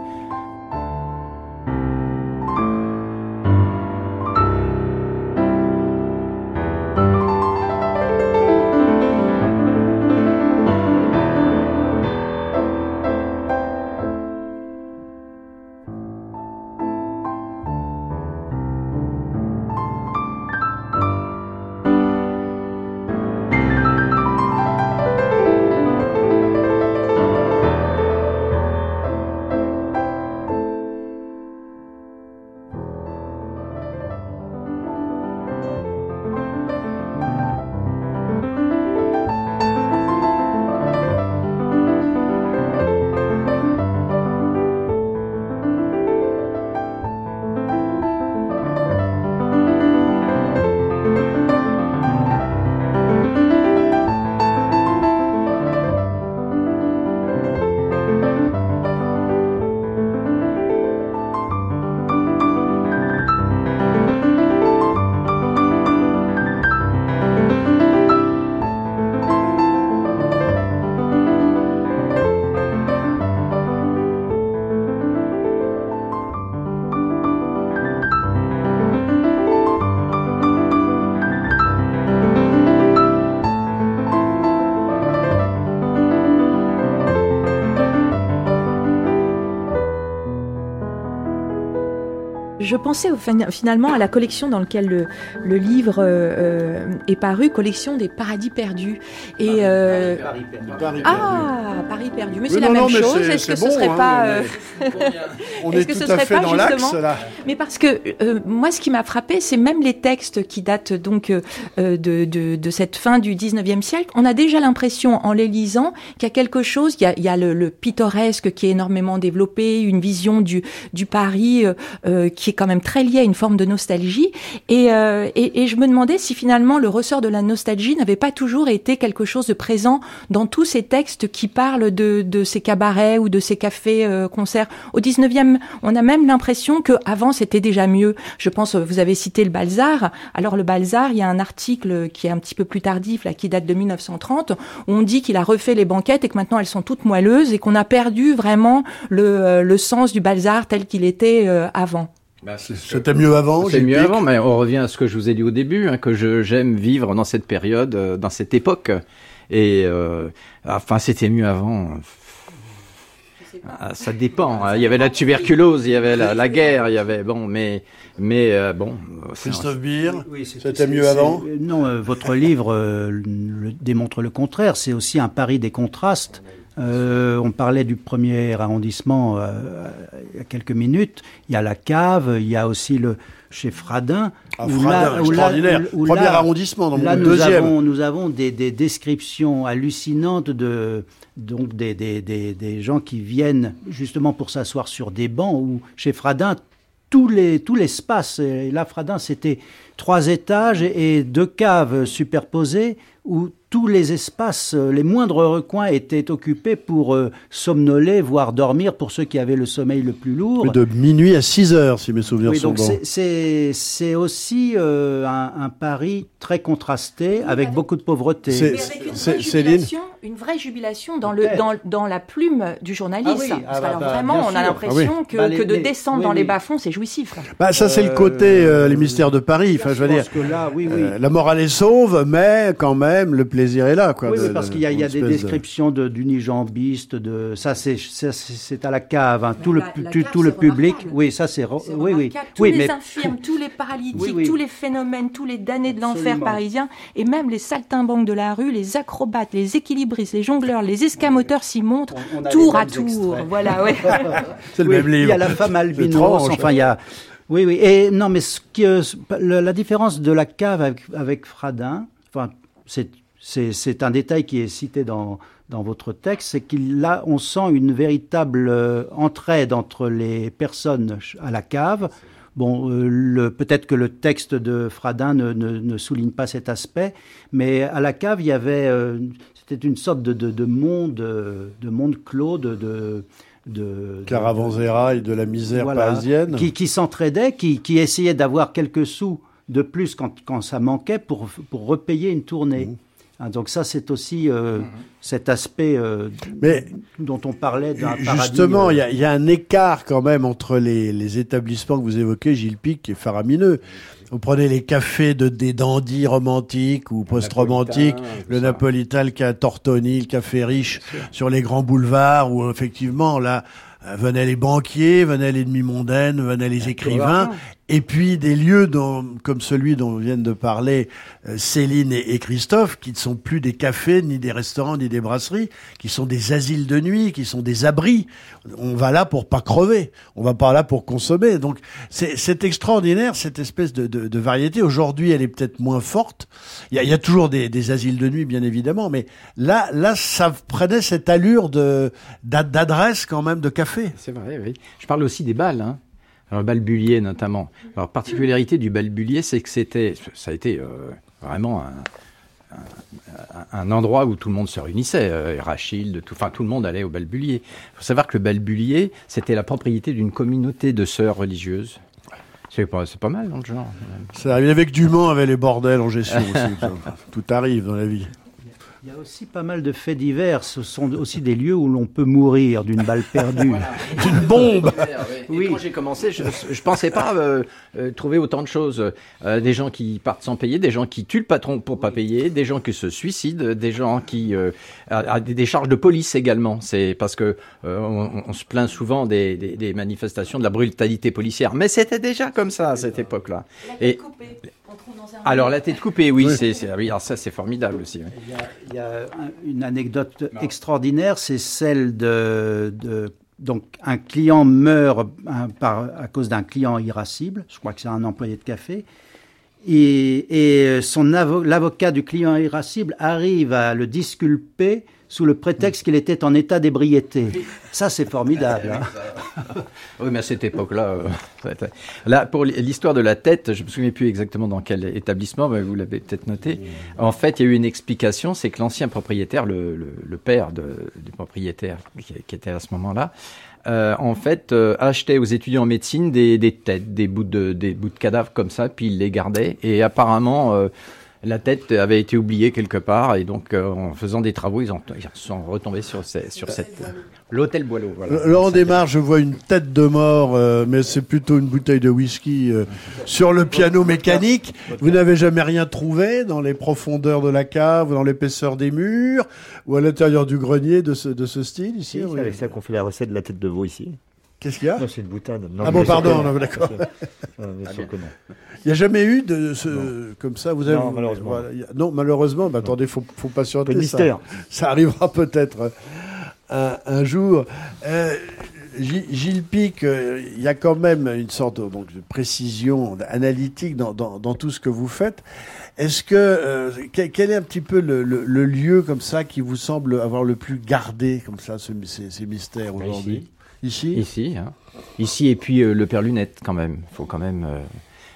Je pensais finalement à la collection dans laquelle le, le livre euh, euh, est paru, collection des paradis perdus. Et euh, ah, Paris perdu. Mais c'est la non, même chose. Est-ce que ce serait hein, pas On Est-ce est, que ce à serait fait pas dans l'axe, là. Mais parce que euh, moi, ce qui m'a frappé, c'est même les textes qui datent donc de, de, de cette fin du 19e siècle. On a déjà l'impression, en les lisant, qu'il y a quelque chose, il y a, il y a le, le pittoresque qui est énormément développé, une vision du, du Paris qui est quand même très liée à une forme de nostalgie. Et, euh, et, et je me demandais si finalement le ressort de la nostalgie n'avait pas toujours été quelque chose de présent dans tous ces textes qui parlent de, de ces cabarets ou de ces cafés euh, concerts. Au 19e, on a même l'impression que avant c'était déjà mieux. Je pense, euh, vous avez cité le Balzar. Alors le Balzar, il y a un article qui est un petit peu plus tardif, là, qui date de 1930, où on dit qu'il a refait les banquettes et que maintenant elles sont toutes moelleuses et qu'on a perdu vraiment le, euh, le sens du Balzar tel qu'il était euh, avant. C'était mieux avant. C'est mieux avant, mais on revient à ce que je vous ai dit au début, hein, que je j'aime vivre dans cette période, euh, dans cette époque. Et euh, enfin, c'était mieux avant. Ah, Ça dépend. hein. Il y avait la tuberculose, il y avait la, la guerre, il y avait bon, mais mais euh, bon. c'est- Christophe Beer. Oui, C'était mieux avant euh, Non, euh, votre livre euh, le- démontre le contraire. C'est aussi un pari des contrastes. Euh, on parlait du premier arrondissement euh, il y a quelques minutes. Il y a la cave, il y a aussi le chez Fradin. Ah, où Fradin, là- où là- extraordinaire. Premier là- arrondissement, donc là, le nous deuxième. avons, nous avons des, des descriptions hallucinantes de donc des, des, des, des gens qui viennent justement pour s'asseoir sur des bancs ou chez Fradin tout les tout l'espace et là Fradin c'était trois étages et deux caves superposées où tous les espaces, euh, les moindres recoins étaient occupés pour euh, somnoler, voire dormir pour ceux qui avaient le sommeil le plus lourd. De minuit à 6 heures, si mes souvenirs Oui, sont donc bons. c'est- c'est c'est aussi euh, un, un pari très contrasté avec avec- beaucoup de pauvreté. C'est- Céline une vraie jubilation dans, le, dans, dans la plume du journaliste. Ah oui, ah bah, alors bah, vraiment, on a l'impression Ah que, Bah, les- que de les- descendre oui, dans les bas-fonds, c'est jouissif. Bah, ça, c'est le Euh, côté euh, les mystères de Paris. Enfin, je veux dire, pense que là, oui, oui. euh, la morale est sauve, mais quand même, le plaisir est là. Quoi, oui, de- parce de- qu'il y a, y des de- descriptions de, d'unijambistes, de ça c'est ça, c'est- à la cave, hein. tout La- le la tout, cave, tout le public. Oui, ça c'est oui oui. Tous les infirmes, tous les paralytiques, tous les phénomènes, tous les damnés de l'enfer parisien, et même les saltimbanques de la rue, les acrobates, les équilibristes, les jongleurs, les escamoteurs s'y montrent, On- on a tour à tour. extraits. Voilà, ouais. C'est le Oui, même livre. Il y a la femme albinos, enfin il y a. Oui, oui. Et non, mais ce euh, la différence de la cave avec, avec Fradin, enfin, c'est un détail qui est cité dans, dans votre texte, c'est qu'il là, on sent une véritable euh, entraide entre les personnes à la cave. Bon, euh, peut-être que le texte de Fradin ne, ne, souligne pas cet aspect, mais à la cave, il y avait, euh, c'était une sorte de, de, de, monde, de monde clos, de, de de caravansérail, de la misère parisienne, qui, qui s'entraidaient, qui, qui essayaient d'avoir quelques sous de plus quand, quand ça manquait pour, pour repayer une tournée. Mmh. Hein, donc ça, c'est aussi euh, mhm. cet aspect euh, Mais dont on parlait d'un Justement, il y, y, a un écart quand même entre les, les, établissements que vous évoquez, Gilles Pic, qui est faramineux. Vous prenez les cafés de des dandys romantiques ou post-romantiques, le Napolitain, le Tortoni, le café riche sur les grands boulevards, où effectivement là euh, venaient les banquiers, venaient les demi-mondaines, venaient les écrivains, et puis des lieux dont, comme celui dont viennent de parler euh, Céline et, Christophe, qui ne sont plus des cafés, ni des restaurants, ni des brasseries, qui sont des asiles de nuit, qui sont des abris. On va là pour pas crever, on va pas là pour consommer. Donc c'est extraordinaire cette espèce de, de, de variété. Aujourd'hui, elle est peut-être moins forte. Il y a, y a toujours des, des, asiles de nuit, bien évidemment, mais là, là, ça prenait cette allure de d'adresse quand même de café. C'est vrai, oui. Je parle aussi des balles. Hein. Alors, Balbulier notamment. Alors, particularité du Balbulier, c'est que c'était, ça a été euh, vraiment un, endroit où tout le monde se réunissait. Euh, tout, enfin, tout le monde allait au Balbulier. Il faut savoir que le Balbulier, c'était la propriété d'une communauté de sœurs religieuses. C'est pas, pas mal dans le genre. Ça arrive avec Dumont, avec les bordels en gestion aussi. tout arrive dans la vie. Il y a aussi pas mal de faits divers. Ce sont aussi des lieux où l'on peut mourir d'une balle perdue, d'une bombe. Oui. quand j'ai commencé, je, je pensais pas euh, euh, trouver autant de choses. Euh, des gens qui partent sans payer, des gens qui tuent le patron pour pas payer, des gens qui se suicident, des gens qui a des charges de police également. C'est parce que on, on, se plaint souvent des, des, des, manifestations de la brutalité policière, mais c'était déjà comme ça à cette époque-là. Et alors la tête coupée, oui, c'est, oui alors ça c'est formidable aussi. Il, y a, une anecdote extraordinaire, c'est celle de, donc un client meurt par, à cause d'un client irascible. Je crois que c'est un employé de café. Et, et son l'avocat du client irascible arrive à le disculper sous le prétexte qu'il était en état d'ébriété. Ça, c'est formidable. Hein. oui, mais à cette époque-là, euh, là, pour l'histoire de la tête, je me souviens plus exactement dans quel établissement, mais vous l'avez peut-être noté. En fait, il y a eu une explication, c'est que l'ancien propriétaire, le, père du propriétaire qui, était à ce moment-là, euh, en fait, euh, achetait aux étudiants en médecine des, têtes, des bouts de, des bouts de cadavres comme ça, puis il les gardait. Et apparemment, la tête avait été oubliée quelque part et donc euh, en faisant des travaux, ils, ont, ils sont retombés sur, sur cette l'hôtel Boileau. Voilà. Là on démarre, je vois une tête de mort, euh, mais c'est plutôt une bouteille de whisky euh, sur le piano mécanique. Vous n'avez jamais rien trouvé dans les profondeurs de la cave, dans l'épaisseur des murs, ou à l'intérieur du grenier de ce, de ce style ici. C'est avec ça qu'on fait la recette de la tête de veau ici. Qu'est-ce qu'il y a Non, c'est une boutade. ah bon, pardon, d'accord. Il n'y a jamais eu de ce comme ça. Vous avez non, malheureusement. non, malheureusement. Bah, attendez, faut, faut patienter. ça, mystère. ça arrivera peut-être un, un, jour. Euh, Gilles Pic, euh, il y a quand même une sorte donc, de précision analytique dans, dans, dans, tout ce que vous faites. Est-ce que euh, quel est un petit peu le, le, le, lieu comme ça qui vous semble avoir le plus gardé comme ça ce, ces, ces, mystères bah, aujourd'hui? Ici. Ici. Hein. Ici et puis le Père Lunette quand même. Faut quand même.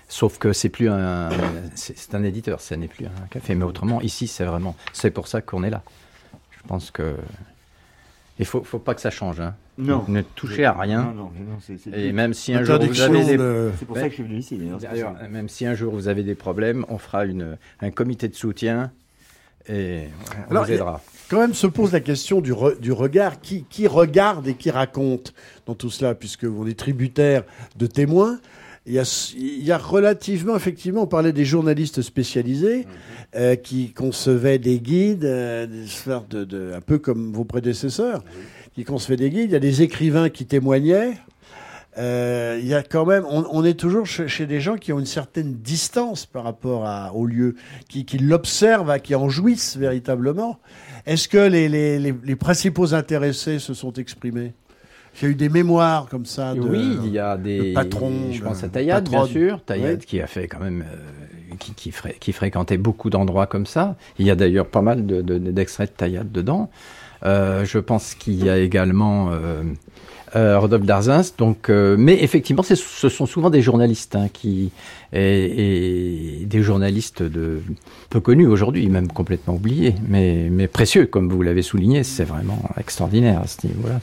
Sauf que c'est plus un, c'est un éditeur, ça n'est plus un café. Mais autrement, ici, c'est vraiment, c'est pour ça qu'on est là. Je pense que il faut, faut pas que ça change. Hein. Non. Ne touchez à rien. Non, non, non Et même si un jour vous avez des... C'est pour ça que je suis venu ici. D'ailleurs, même si un jour vous avez des problèmes, on fera une, un comité de soutien et on Alors, vous aidera. Quand même se pose la question du, du regard. Qui, qui regarde et qui raconte dans tout cela, puisque vous êtes tributaire de témoins? Il y, a, il y a relativement, effectivement, on parlait des journalistes spécialisés mhm. euh, qui concevaient des guides, euh, de, de, un peu comme vos prédécesseurs, qui concevaient des guides. Il y a des écrivains qui témoignaient. Euh, il y a quand même, on, on est toujours chez, chez, des gens qui ont une certaine distance par rapport à, au lieu, qui, qui l'observent, qui en jouissent véritablement. Est-ce que les, les, les, les principaux intéressés se sont exprimés? Il y a eu des mémoires comme ça. De, oui, il y a des patrons. Je pense de à Taillade, bien sûr. Taillade Oui. qui a fait quand même, euh, qui, qui, fré- qui fréquentait beaucoup d'endroits comme ça. Il y a d'ailleurs pas mal de- de- d'extraits de Taillade dedans. Euh, je pense qu'il y a également euh, euh, Rodolphe Darzins. Donc, euh, mais effectivement, ce sont souvent des journalistes hein, qui et, des journalistes peu connus aujourd'hui, même complètement oubliés, mais, mais précieux, comme vous l'avez souligné. C'est vraiment extraordinaire à ce niveau-là.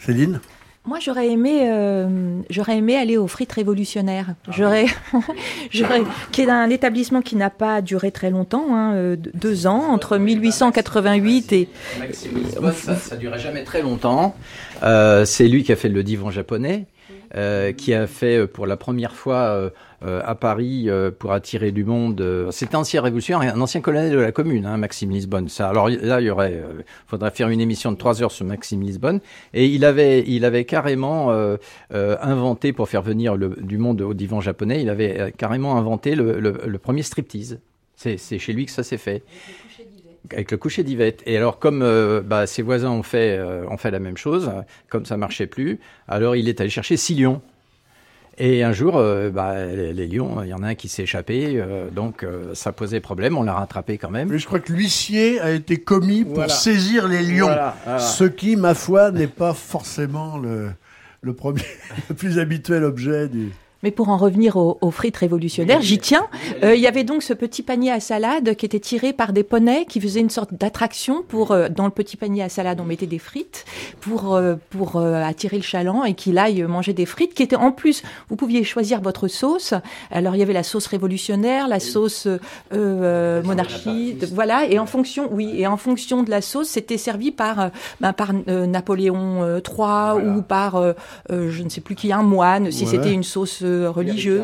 Céline? Moi, j'aurais aimé, euh, j'aurais aimé aller aux frites révolutionnaires. J'aurais, j'aurais, qui est un établissement qui n'a pas duré très longtemps, hein, euh, deux ans, entre 1888 et Maxime Lisbonne, ça, ça durait jamais très longtemps. Euh, c'est lui qui a fait le divan japonais, euh, qui a fait euh, pour la première fois euh, à Paris euh, pour attirer du monde. euh, C'était un ancien révolutionnaire, un ancien colonel de la commune, hein, Maxime Lisbonne. Ça, alors là, il y aurait, euh, faudrait faire une émission de trois heures sur Maxime Lisbonne. Et il avait, il avait carrément euh, euh, inventé pour faire venir le, du monde au divan japonais. Il avait euh, carrément inventé le, le, le premier striptease. C'est c'est chez lui que ça s'est fait avec le coucher d'Yvette. Et alors, comme euh, bah, ses voisins ont fait, euh, ont fait la même chose, euh, comme ça marchait plus, alors il est allé chercher six lions. Et un jour, euh, bah, les, les lions, il y en a un qui s'est échappé, euh, donc euh, ça posait problème, on l'a rattrapé quand même. Mais je crois que l'huissier a été commis pour Voilà. saisir les lions. Voilà, voilà. Ce qui, ma foi, n'est pas forcément le, le premier, le plus habituel objet du. Mais pour en revenir aux, aux frites révolutionnaires, j'y tiens. Euh, il y avait donc ce petit panier à salade qui était tiré par des poneys qui faisaient une sorte d'attraction pour euh, dans le petit panier à salade on mettait des frites pour euh, pour euh, attirer le chaland et qu'il aille manger des frites qui étaient en plus vous pouviez choisir votre sauce. Alors il y avait la sauce révolutionnaire, la sauce euh, euh, monarchie, de- voilà et en fonction oui et en fonction de la sauce c'était servi par ben, par Napoléon III ou par je ne sais plus qui un moine si Ouais. c'était une sauce religieuse.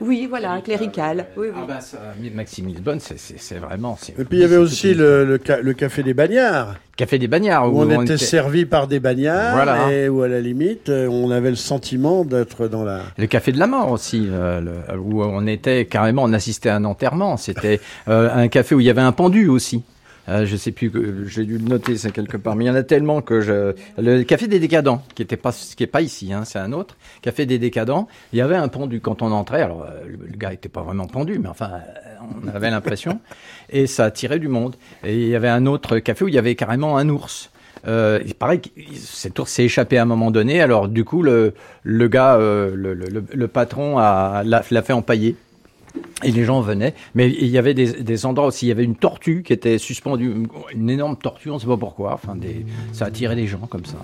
Oui, voilà, cléricale. Oui, oui. Ah bah, ça, Maxime Lisbonne, c'est- vraiment... Et puis il y avait aussi le, le, ca- le café des bagnards, Café des Bagnards, où on, était était- servi par des bagnards, Voilà. et où à la limite, euh, on avait le sentiment d'être dans la. Le café de la mort aussi, euh, le- où on était carrément, on assistait à un enterrement. C'était euh, un café où il y avait un pendu aussi. Euh, je sais plus, que- j'ai dû le noter ça quelque part, mais il y en a tellement que je. Le café des décadents, qui était pas, qui est pas ici, hein, c'est un autre. Café des décadents. Il y avait un pendu quand on entrait. Alors euh, le, gars était pas vraiment pendu, mais enfin, euh, on avait l'impression. Et ça attirait du monde. Et il y avait un autre café où il y avait carrément un ours. Euh, il paraît que cet ours s'est échappé à un moment donné. Alors du coup, le, le gars, euh, le, le- le- le patron a l'a l'a fait empailler. Et les gens venaient, mais il y avait des, des endroits aussi. Il y avait une tortue qui était suspendue, une énorme tortue, on ne sait pas pourquoi. Enfin, des, ça attirait les gens comme ça.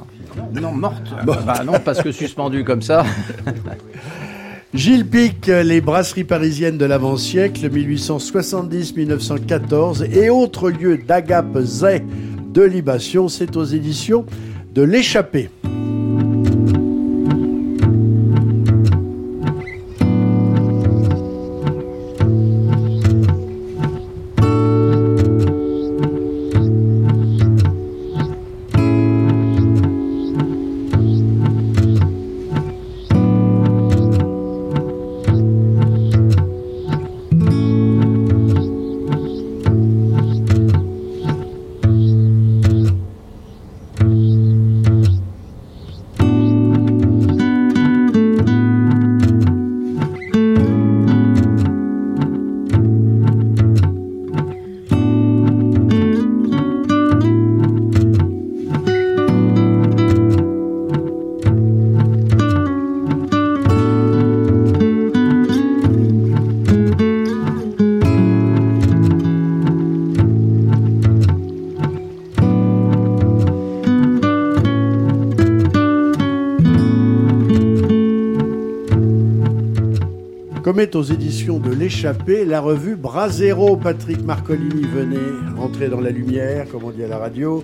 Non, morte. Bah non, parce que suspendue comme ça. Gilles Pic, les brasseries parisiennes de l'avant-siècle, 1870-1914, et autres lieux d'agape zé de libation, c'est aux éditions de l'échappée. Aux éditions de l'échappée, la revue Brasero. Patrick Marcolini, venez rentrer dans la lumière, comme on dit à la radio.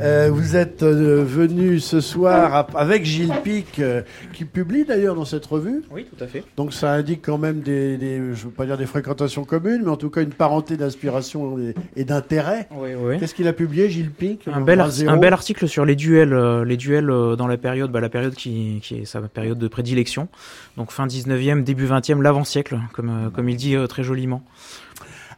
Euh, vous êtes euh, venu ce soir avec Gilles Pic, euh, qui publie d'ailleurs dans cette revue. Oui, tout à fait. Donc ça indique quand même des, des- je ne veux pas dire des fréquentations communes, mais en tout cas une parenté d'inspiration et, d'intérêt. Oui, oui. Qu'est-ce qu'il a publié, Gilles Pic Un bel, un bel article sur les duels, euh, les duels dans la période, bah, la période qui, qui est sa période de prédilection. Donc fin 19e, début 20e, l'avant-siècle, comme, comme il dit très joliment.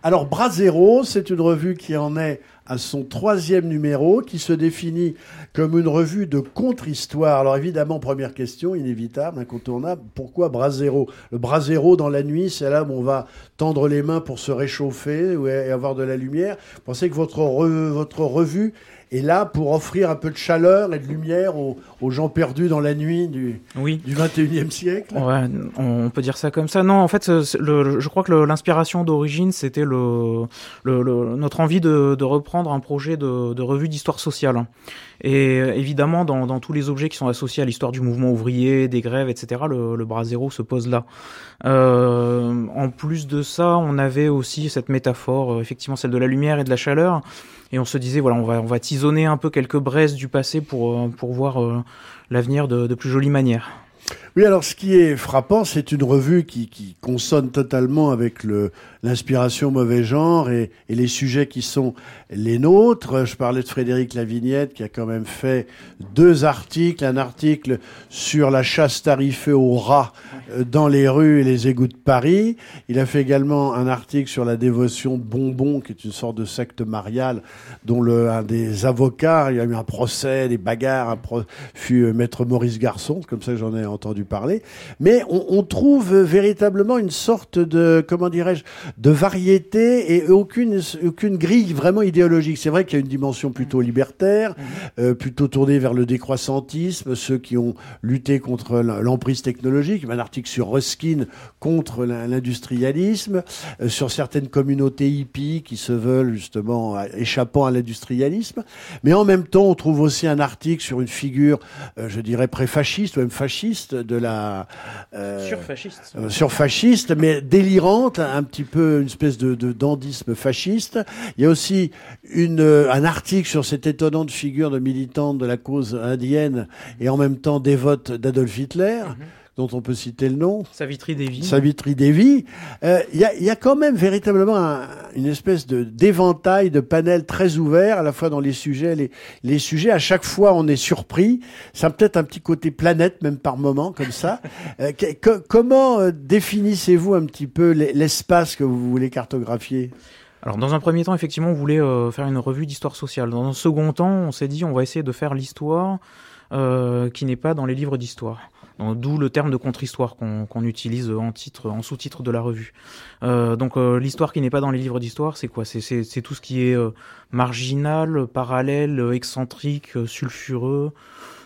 Alors Brasero, c'est une revue qui en est à son troisième numéro qui se définit comme une revue de contre-histoire. Alors évidemment, première question, inévitable, incontournable, pourquoi Brasero? Le Brasero dans la nuit, c'est là où on va tendre les mains pour se réchauffer et avoir de la lumière. Vous pensez que votre, votre revue est là pour offrir un peu de chaleur et de lumière aux, gens perdus dans la nuit du, oui. du 21e siècle ouais, on peut dire ça comme ça. Non, en fait, je crois que l'inspiration d'origine, c'était le, notre envie de, reprendre un projet de, revue d'histoire sociale. Et évidemment, dans, tous les objets qui sont associés à l'histoire du mouvement ouvrier, des grèves, etc., le, le bras zéro se pose là. Euh, en plus de ça, on avait aussi cette métaphore, euh, effectivement celle de la lumière et de la chaleur, et on se disait voilà, on va on va tisonner un peu quelques braises du passé pour euh, pour voir l'avenir de, de plus jolie manière. Oui, alors ce qui est frappant, c'est une revue qui, qui consonne totalement avec le, l'inspiration mauvais genre et, et, les sujets qui sont les nôtres. Je parlais de Frédéric Lavignette qui a quand même fait deux articles, un article sur la chasse tarifée aux rats euh, dans les rues et les égouts de Paris. Il a fait également un article sur la dévotion bonbon, qui est une sorte de secte mariale dont le, un des avocats, il y a eu un procès, des bagarres, fut euh, maître Maurice Garçon, comme ça j'en ai entendu parler. Mais on, on trouve véritablement une sorte de, comment dirais-je, de variété et aucune, aucune grille vraiment idéologique. C'est vrai qu'il y a une dimension plutôt libertaire, mhm. euh, plutôt tournée vers le décroissantisme, ceux qui ont lutté contre l'emprise technologique. Un article sur Ruskin contre l'industrialisme, euh, sur certaines communautés hippies qui se veulent justement échappant à l'industrialisme. Mais en même temps, on trouve aussi un article sur une figure, euh, je dirais, pré-fasciste ou même fasciste de la... surfasciste. surfasciste, mais délirante, un petit peu une espèce de, dandisme fasciste. Il y a aussi euh, un article sur cette étonnante figure de militante de la cause indienne et en même temps dévote d'Adolf Hitler. Mhm dont on peut citer le nom. Savitri Devi. Savitri Devi. Euh, il y, a, y, a, quand même véritablement une espèce de d'éventail, de panel très ouvert, à la fois dans les sujets, les, les sujets. À chaque fois, on est surpris. Ça a peut-être un petit côté planète, même par moment, comme ça. Euh, comment euh, définissez-vous un petit peu l'espace que vous voulez cartographier? Alors dans un premier temps, effectivement, on voulait faire une revue d'histoire sociale. Dans un second temps, on s'est dit on va essayer de faire l'histoire qui n'est pas dans les livres d'histoire. D'où le terme de contre-histoire qu'on utilise en titre, en sous-titre de la revue. Euh, donc euh, l'histoire qui n'est pas dans les livres d'histoire, c'est quoi? C'est tout ce qui est euh, marginal, parallèle, excentrique, sulfureux,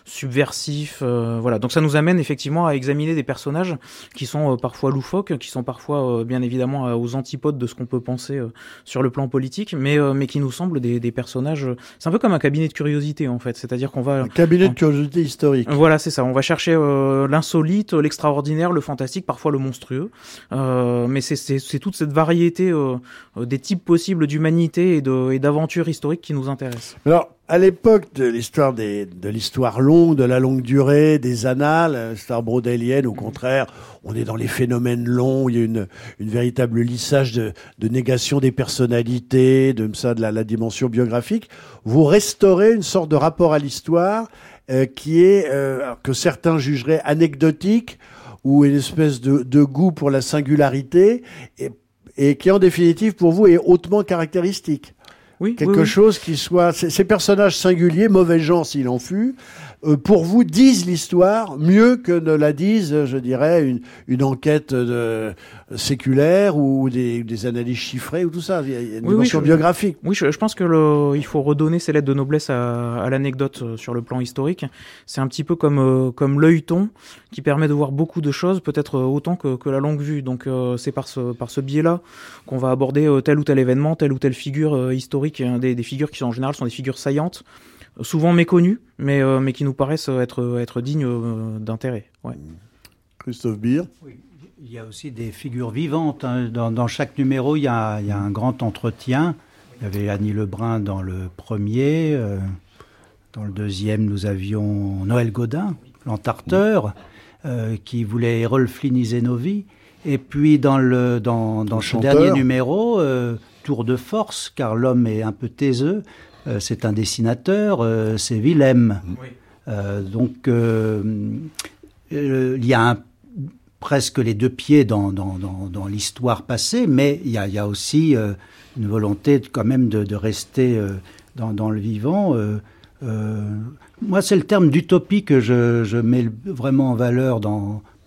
subversif. Euh, voilà. Donc ça nous amène effectivement à examiner des personnages qui sont euh, parfois loufoques, qui sont parfois euh, bien évidemment aux antipodes de ce qu'on peut penser sur le plan politique, mais mais qui nous semblent des, des personnages. C'est un peu comme un cabinet de curiosité en fait. C'est-à-dire qu'on va un cabinet de curiosité historique. Voilà, c'est ça. On va chercher l'insolite, l'extraordinaire, le fantastique, parfois le monstrueux. mais c'est toute cette variété des types possibles d'humanité et d'aventure historique qui nous intéresse. Alors à l'époque de l'histoire des, de l'histoire longue, de la longue durée, des annales, l'histoire brodélienne, au contraire, on est dans les phénomènes longs, il y a une, véritable lissage de, négation des personnalités, de ça, de la, dimension biographique. Vous restaurez une sorte de rapport à l'histoire euh, qui est euh, que certains jugeraient anecdotique ou une espèce de, de goût pour la singularité et, et qui en définitive pour vous est hautement caractéristique. Oui, quelque chose qui soit ces personnages singuliers, mauvais gens s'il en fut, pour vous disent l'histoire mieux que ne la disent, je dirais, une, une enquête de, séculaire ou des, des, analyses chiffrées ou tout ça. Il y a une dimension biographique. Oui, je, je pense que le, il faut redonner ses lettres de noblesse à, à l'anecdote euh, sur le plan historique. C'est un petit peu comme euh, comme l'œilleton qui permet de voir beaucoup de choses, peut-être autant que, que la longue vue. Donc c'est par ce par ce biais-là qu'on va aborder tel ou tel événement, telle ou telle figure historique, des, des figures qui sont en général sont des figures saillantes souvent méconnus, mais, euh, mais qui nous paraissent être, être dignes euh, d'intérêt. Ouais. Christophe Beer Il y a aussi des figures vivantes. Hein. Dans, dans, chaque numéro, il y, a, il y, a, un grand entretien. Il y avait Annie Lebrun dans le premier. Euh, dans le deuxième, nous avions Noël Godin, l'entarteur, euh, qui voulait refliniser nos vies. Et puis dans, le, dans, dans ce dernier numéro, euh, tour de force, car l'homme est un peu taiseux, c'est un dessinateur, euh, c'est Willem. Euh, donc, il y a presque les deux pieds dans, dans, dans, dans l'histoire passée, mais il y a, il y a aussi euh, une volonté de- quand même de, de rester euh, dans, le vivant. euh, euh, moi, c'est le terme d'utopie que je, je mets vraiment en valeur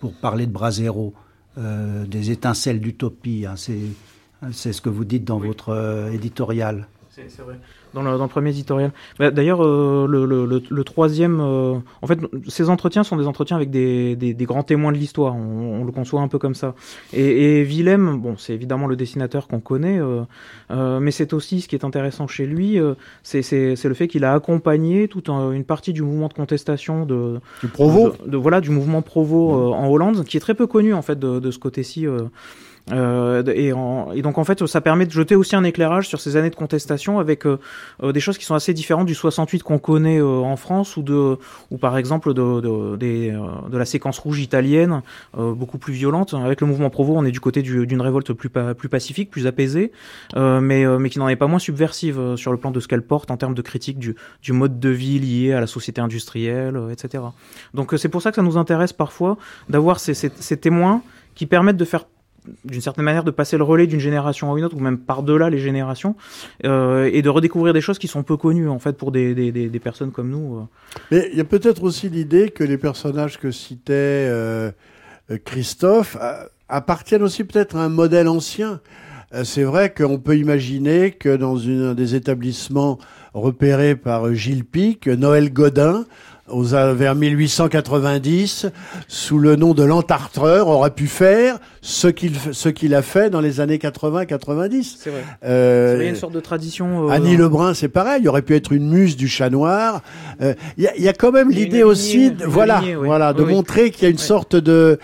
pour parler de Brasero, euh, des étincelles d'utopie. hein. c'est, ce que vous dites dans votre euh, éditorial. C'est vrai. Dans le, dans le premier éditorial. Bah, D'ailleurs, euh, le, le, le, le troisième, euh, en fait, ces entretiens sont des entretiens avec des, des, des grands témoins de l'histoire. On, on le conçoit un peu comme ça. Et, et Willem, bon, c'est évidemment le dessinateur qu'on connaît, euh, euh, mais c'est aussi ce qui est intéressant chez lui, euh, c'est le fait qu'il a accompagné toute un- une partie du mouvement de contestation de, Du Provo de, de- voilà du mouvement Provo euh, en Hollande qui est très peu connu en fait de, de ce côté-ci euh, et, donc en fait ça permet de jeter aussi un éclairage sur ces années de contestation avec euh, euh, des choses qui sont assez différentes du 68 qu'on connaît en France ou de ou par exemple de de, de la séquence rouge italienne beaucoup plus violente. Avec le mouvement Provo on est du côté du- d'une révolte plus plus pacifique plus apaisée mais mais qui n'en est pas moins subversive sur le plan de ce qu'elle porte en termes de critique du du mode de vie lié à la société industrielle etc donc c'est pour ça que ça nous intéresse parfois d'avoir ces, ces témoins qui permettent de faire d'une certaine manière de passer le relais d'une génération à une autre ou même par-delà les générations euh, et de redécouvrir des choses qui sont peu connues en fait pour des, des, personnes comme nous. euh. Mais il y a peut-être aussi l'idée que les personnages que citait euh, Christophe appartiennent aussi peut-être à un modèle ancien. C'est vrai qu'on peut imaginer que dans un des établissements repérés par Gilles Pic, Noël Godin, aux, a- vers 1890, sous le nom de l'entartreur, aurait pu faire ce qu'il ce qu'il a fait dans les années 80-90. C'est vrai. Euh, Il y a une sorte de tradition. euh, Annie Lebrun, c'est pareil. Il aurait pu être une muse du chat noir. Euh, Il y, a, y a quand même l'idée aussi, de, voilà, lignée, voilà, de Oui, oui. montrer qu'il y a une Oui. sorte de, euh,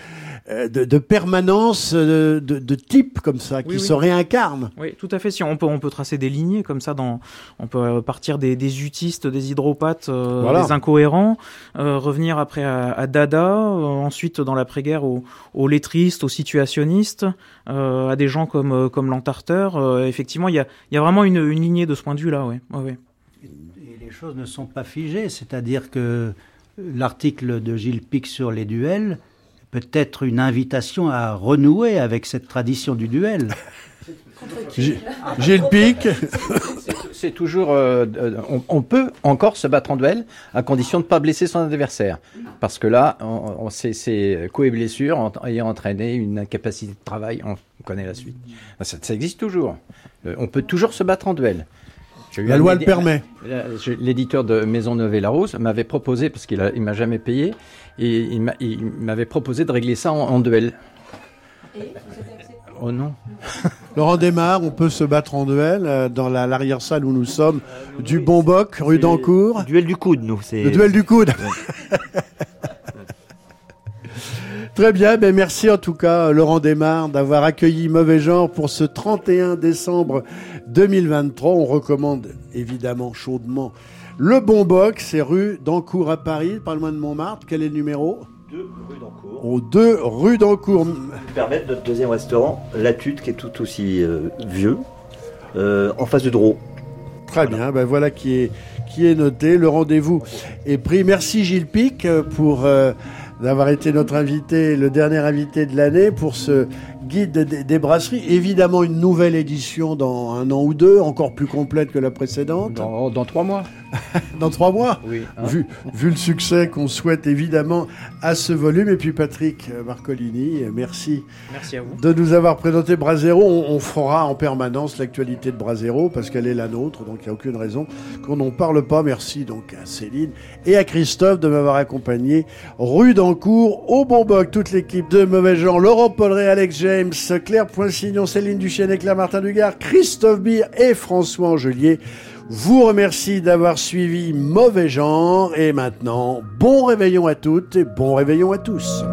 de de permanence euh, de, de type comme ça qui Oui, oui. se réincarne. Oui, tout à fait. Si on peut, on peut tracer des lignées comme ça. Dans, on peut euh, partir des, des utistes, des hydropathes, euh, Voilà. des incohérents, euh, revenir après à, à Dada, euh, ensuite dans l'après-guerre aux, aux lettristes, aux situationnistes, euh, à des gens comme euh, comme l'entarteur. Euh, effectivement, il y a, il y a vraiment une, une lignée de ce point de vue-là. Ouais. Ouais, ouais. Et les choses ne sont pas figées, c'est-à-dire que l'article de Gilles Pic sur les duels peut être une invitation à renouer avec cette tradition du duel. G- Gilles Pic. C'est toujours, euh, euh, on, on peut encore se battre en duel à condition de ne pas blesser son adversaire, parce que là, on, on c'est, c'est coups et blessures en- ayant entraîné une incapacité de travail. On, connaît la suite. Ça, ça existe toujours. Euh, on peut toujours se battre en duel. La loi le permet. Euh, L'éditeur de Maisonneuve et Larose m'avait proposé, parce qu'il il m'a jamais payé, et il m'a- il m'avait proposé de régler ça en, en duel. Oh non. Laurent Desmar, on peut se battre en duel euh, dans la- l'arrière-salle où nous sommes, du Bonboc, rue d'Ancourt. Duel du coude, nous. c'est- Le duel du coude. Très bien, ben merci en tout cas Laurent Desmar d'avoir accueilli Mauvais Genre pour ce 31 décembre 2023. On recommande évidemment chaudement le Bon Box, c'est rue d'Ancourt à Paris, pas loin de Montmartre. Quel est le numéro? Deux rue d'Encourt. Au 2 rue d'Ancourt. permettre notre deuxième restaurant, La Tute, qui est tout aussi euh, vieux, euh, en face de Drô. Très bien, ben voilà qui est, qui est noté. Le rendez-vous est pris. Merci Gilles Pic euh, pour euh, d'avoir été notre invité, le dernier invité de l'année pour ce guide des, brasseries. Évidemment, une nouvelle édition dans un an ou deux, encore plus complète que la précédente. Dans trois mois. Dans trois mois. Oui. hein. Vu, vu le succès qu'on souhaite évidemment à ce volume. Et puis Patrick Marcolini, merci Merci à vous. de nous avoir présenté Brasero. On, on fera en permanence l'actualité de Brasero parce qu'elle est la nôtre, donc il n'y a aucune raison qu'on n'en parle pas. Merci donc à Céline et à Christophe de m'avoir accompagné. Rue d'Ancourt, au Bonboc, toute l'équipe de Mauvais Gens, Laurent Polleret, Alex James, Claire Poinsignon, Céline Duchesne et Claire Martin Dugard, Christophe Beer et François Angelier vous remercie d'avoir suivi Mauvais Genre. Et maintenant, bon réveillon à toutes et bon réveillon à tous.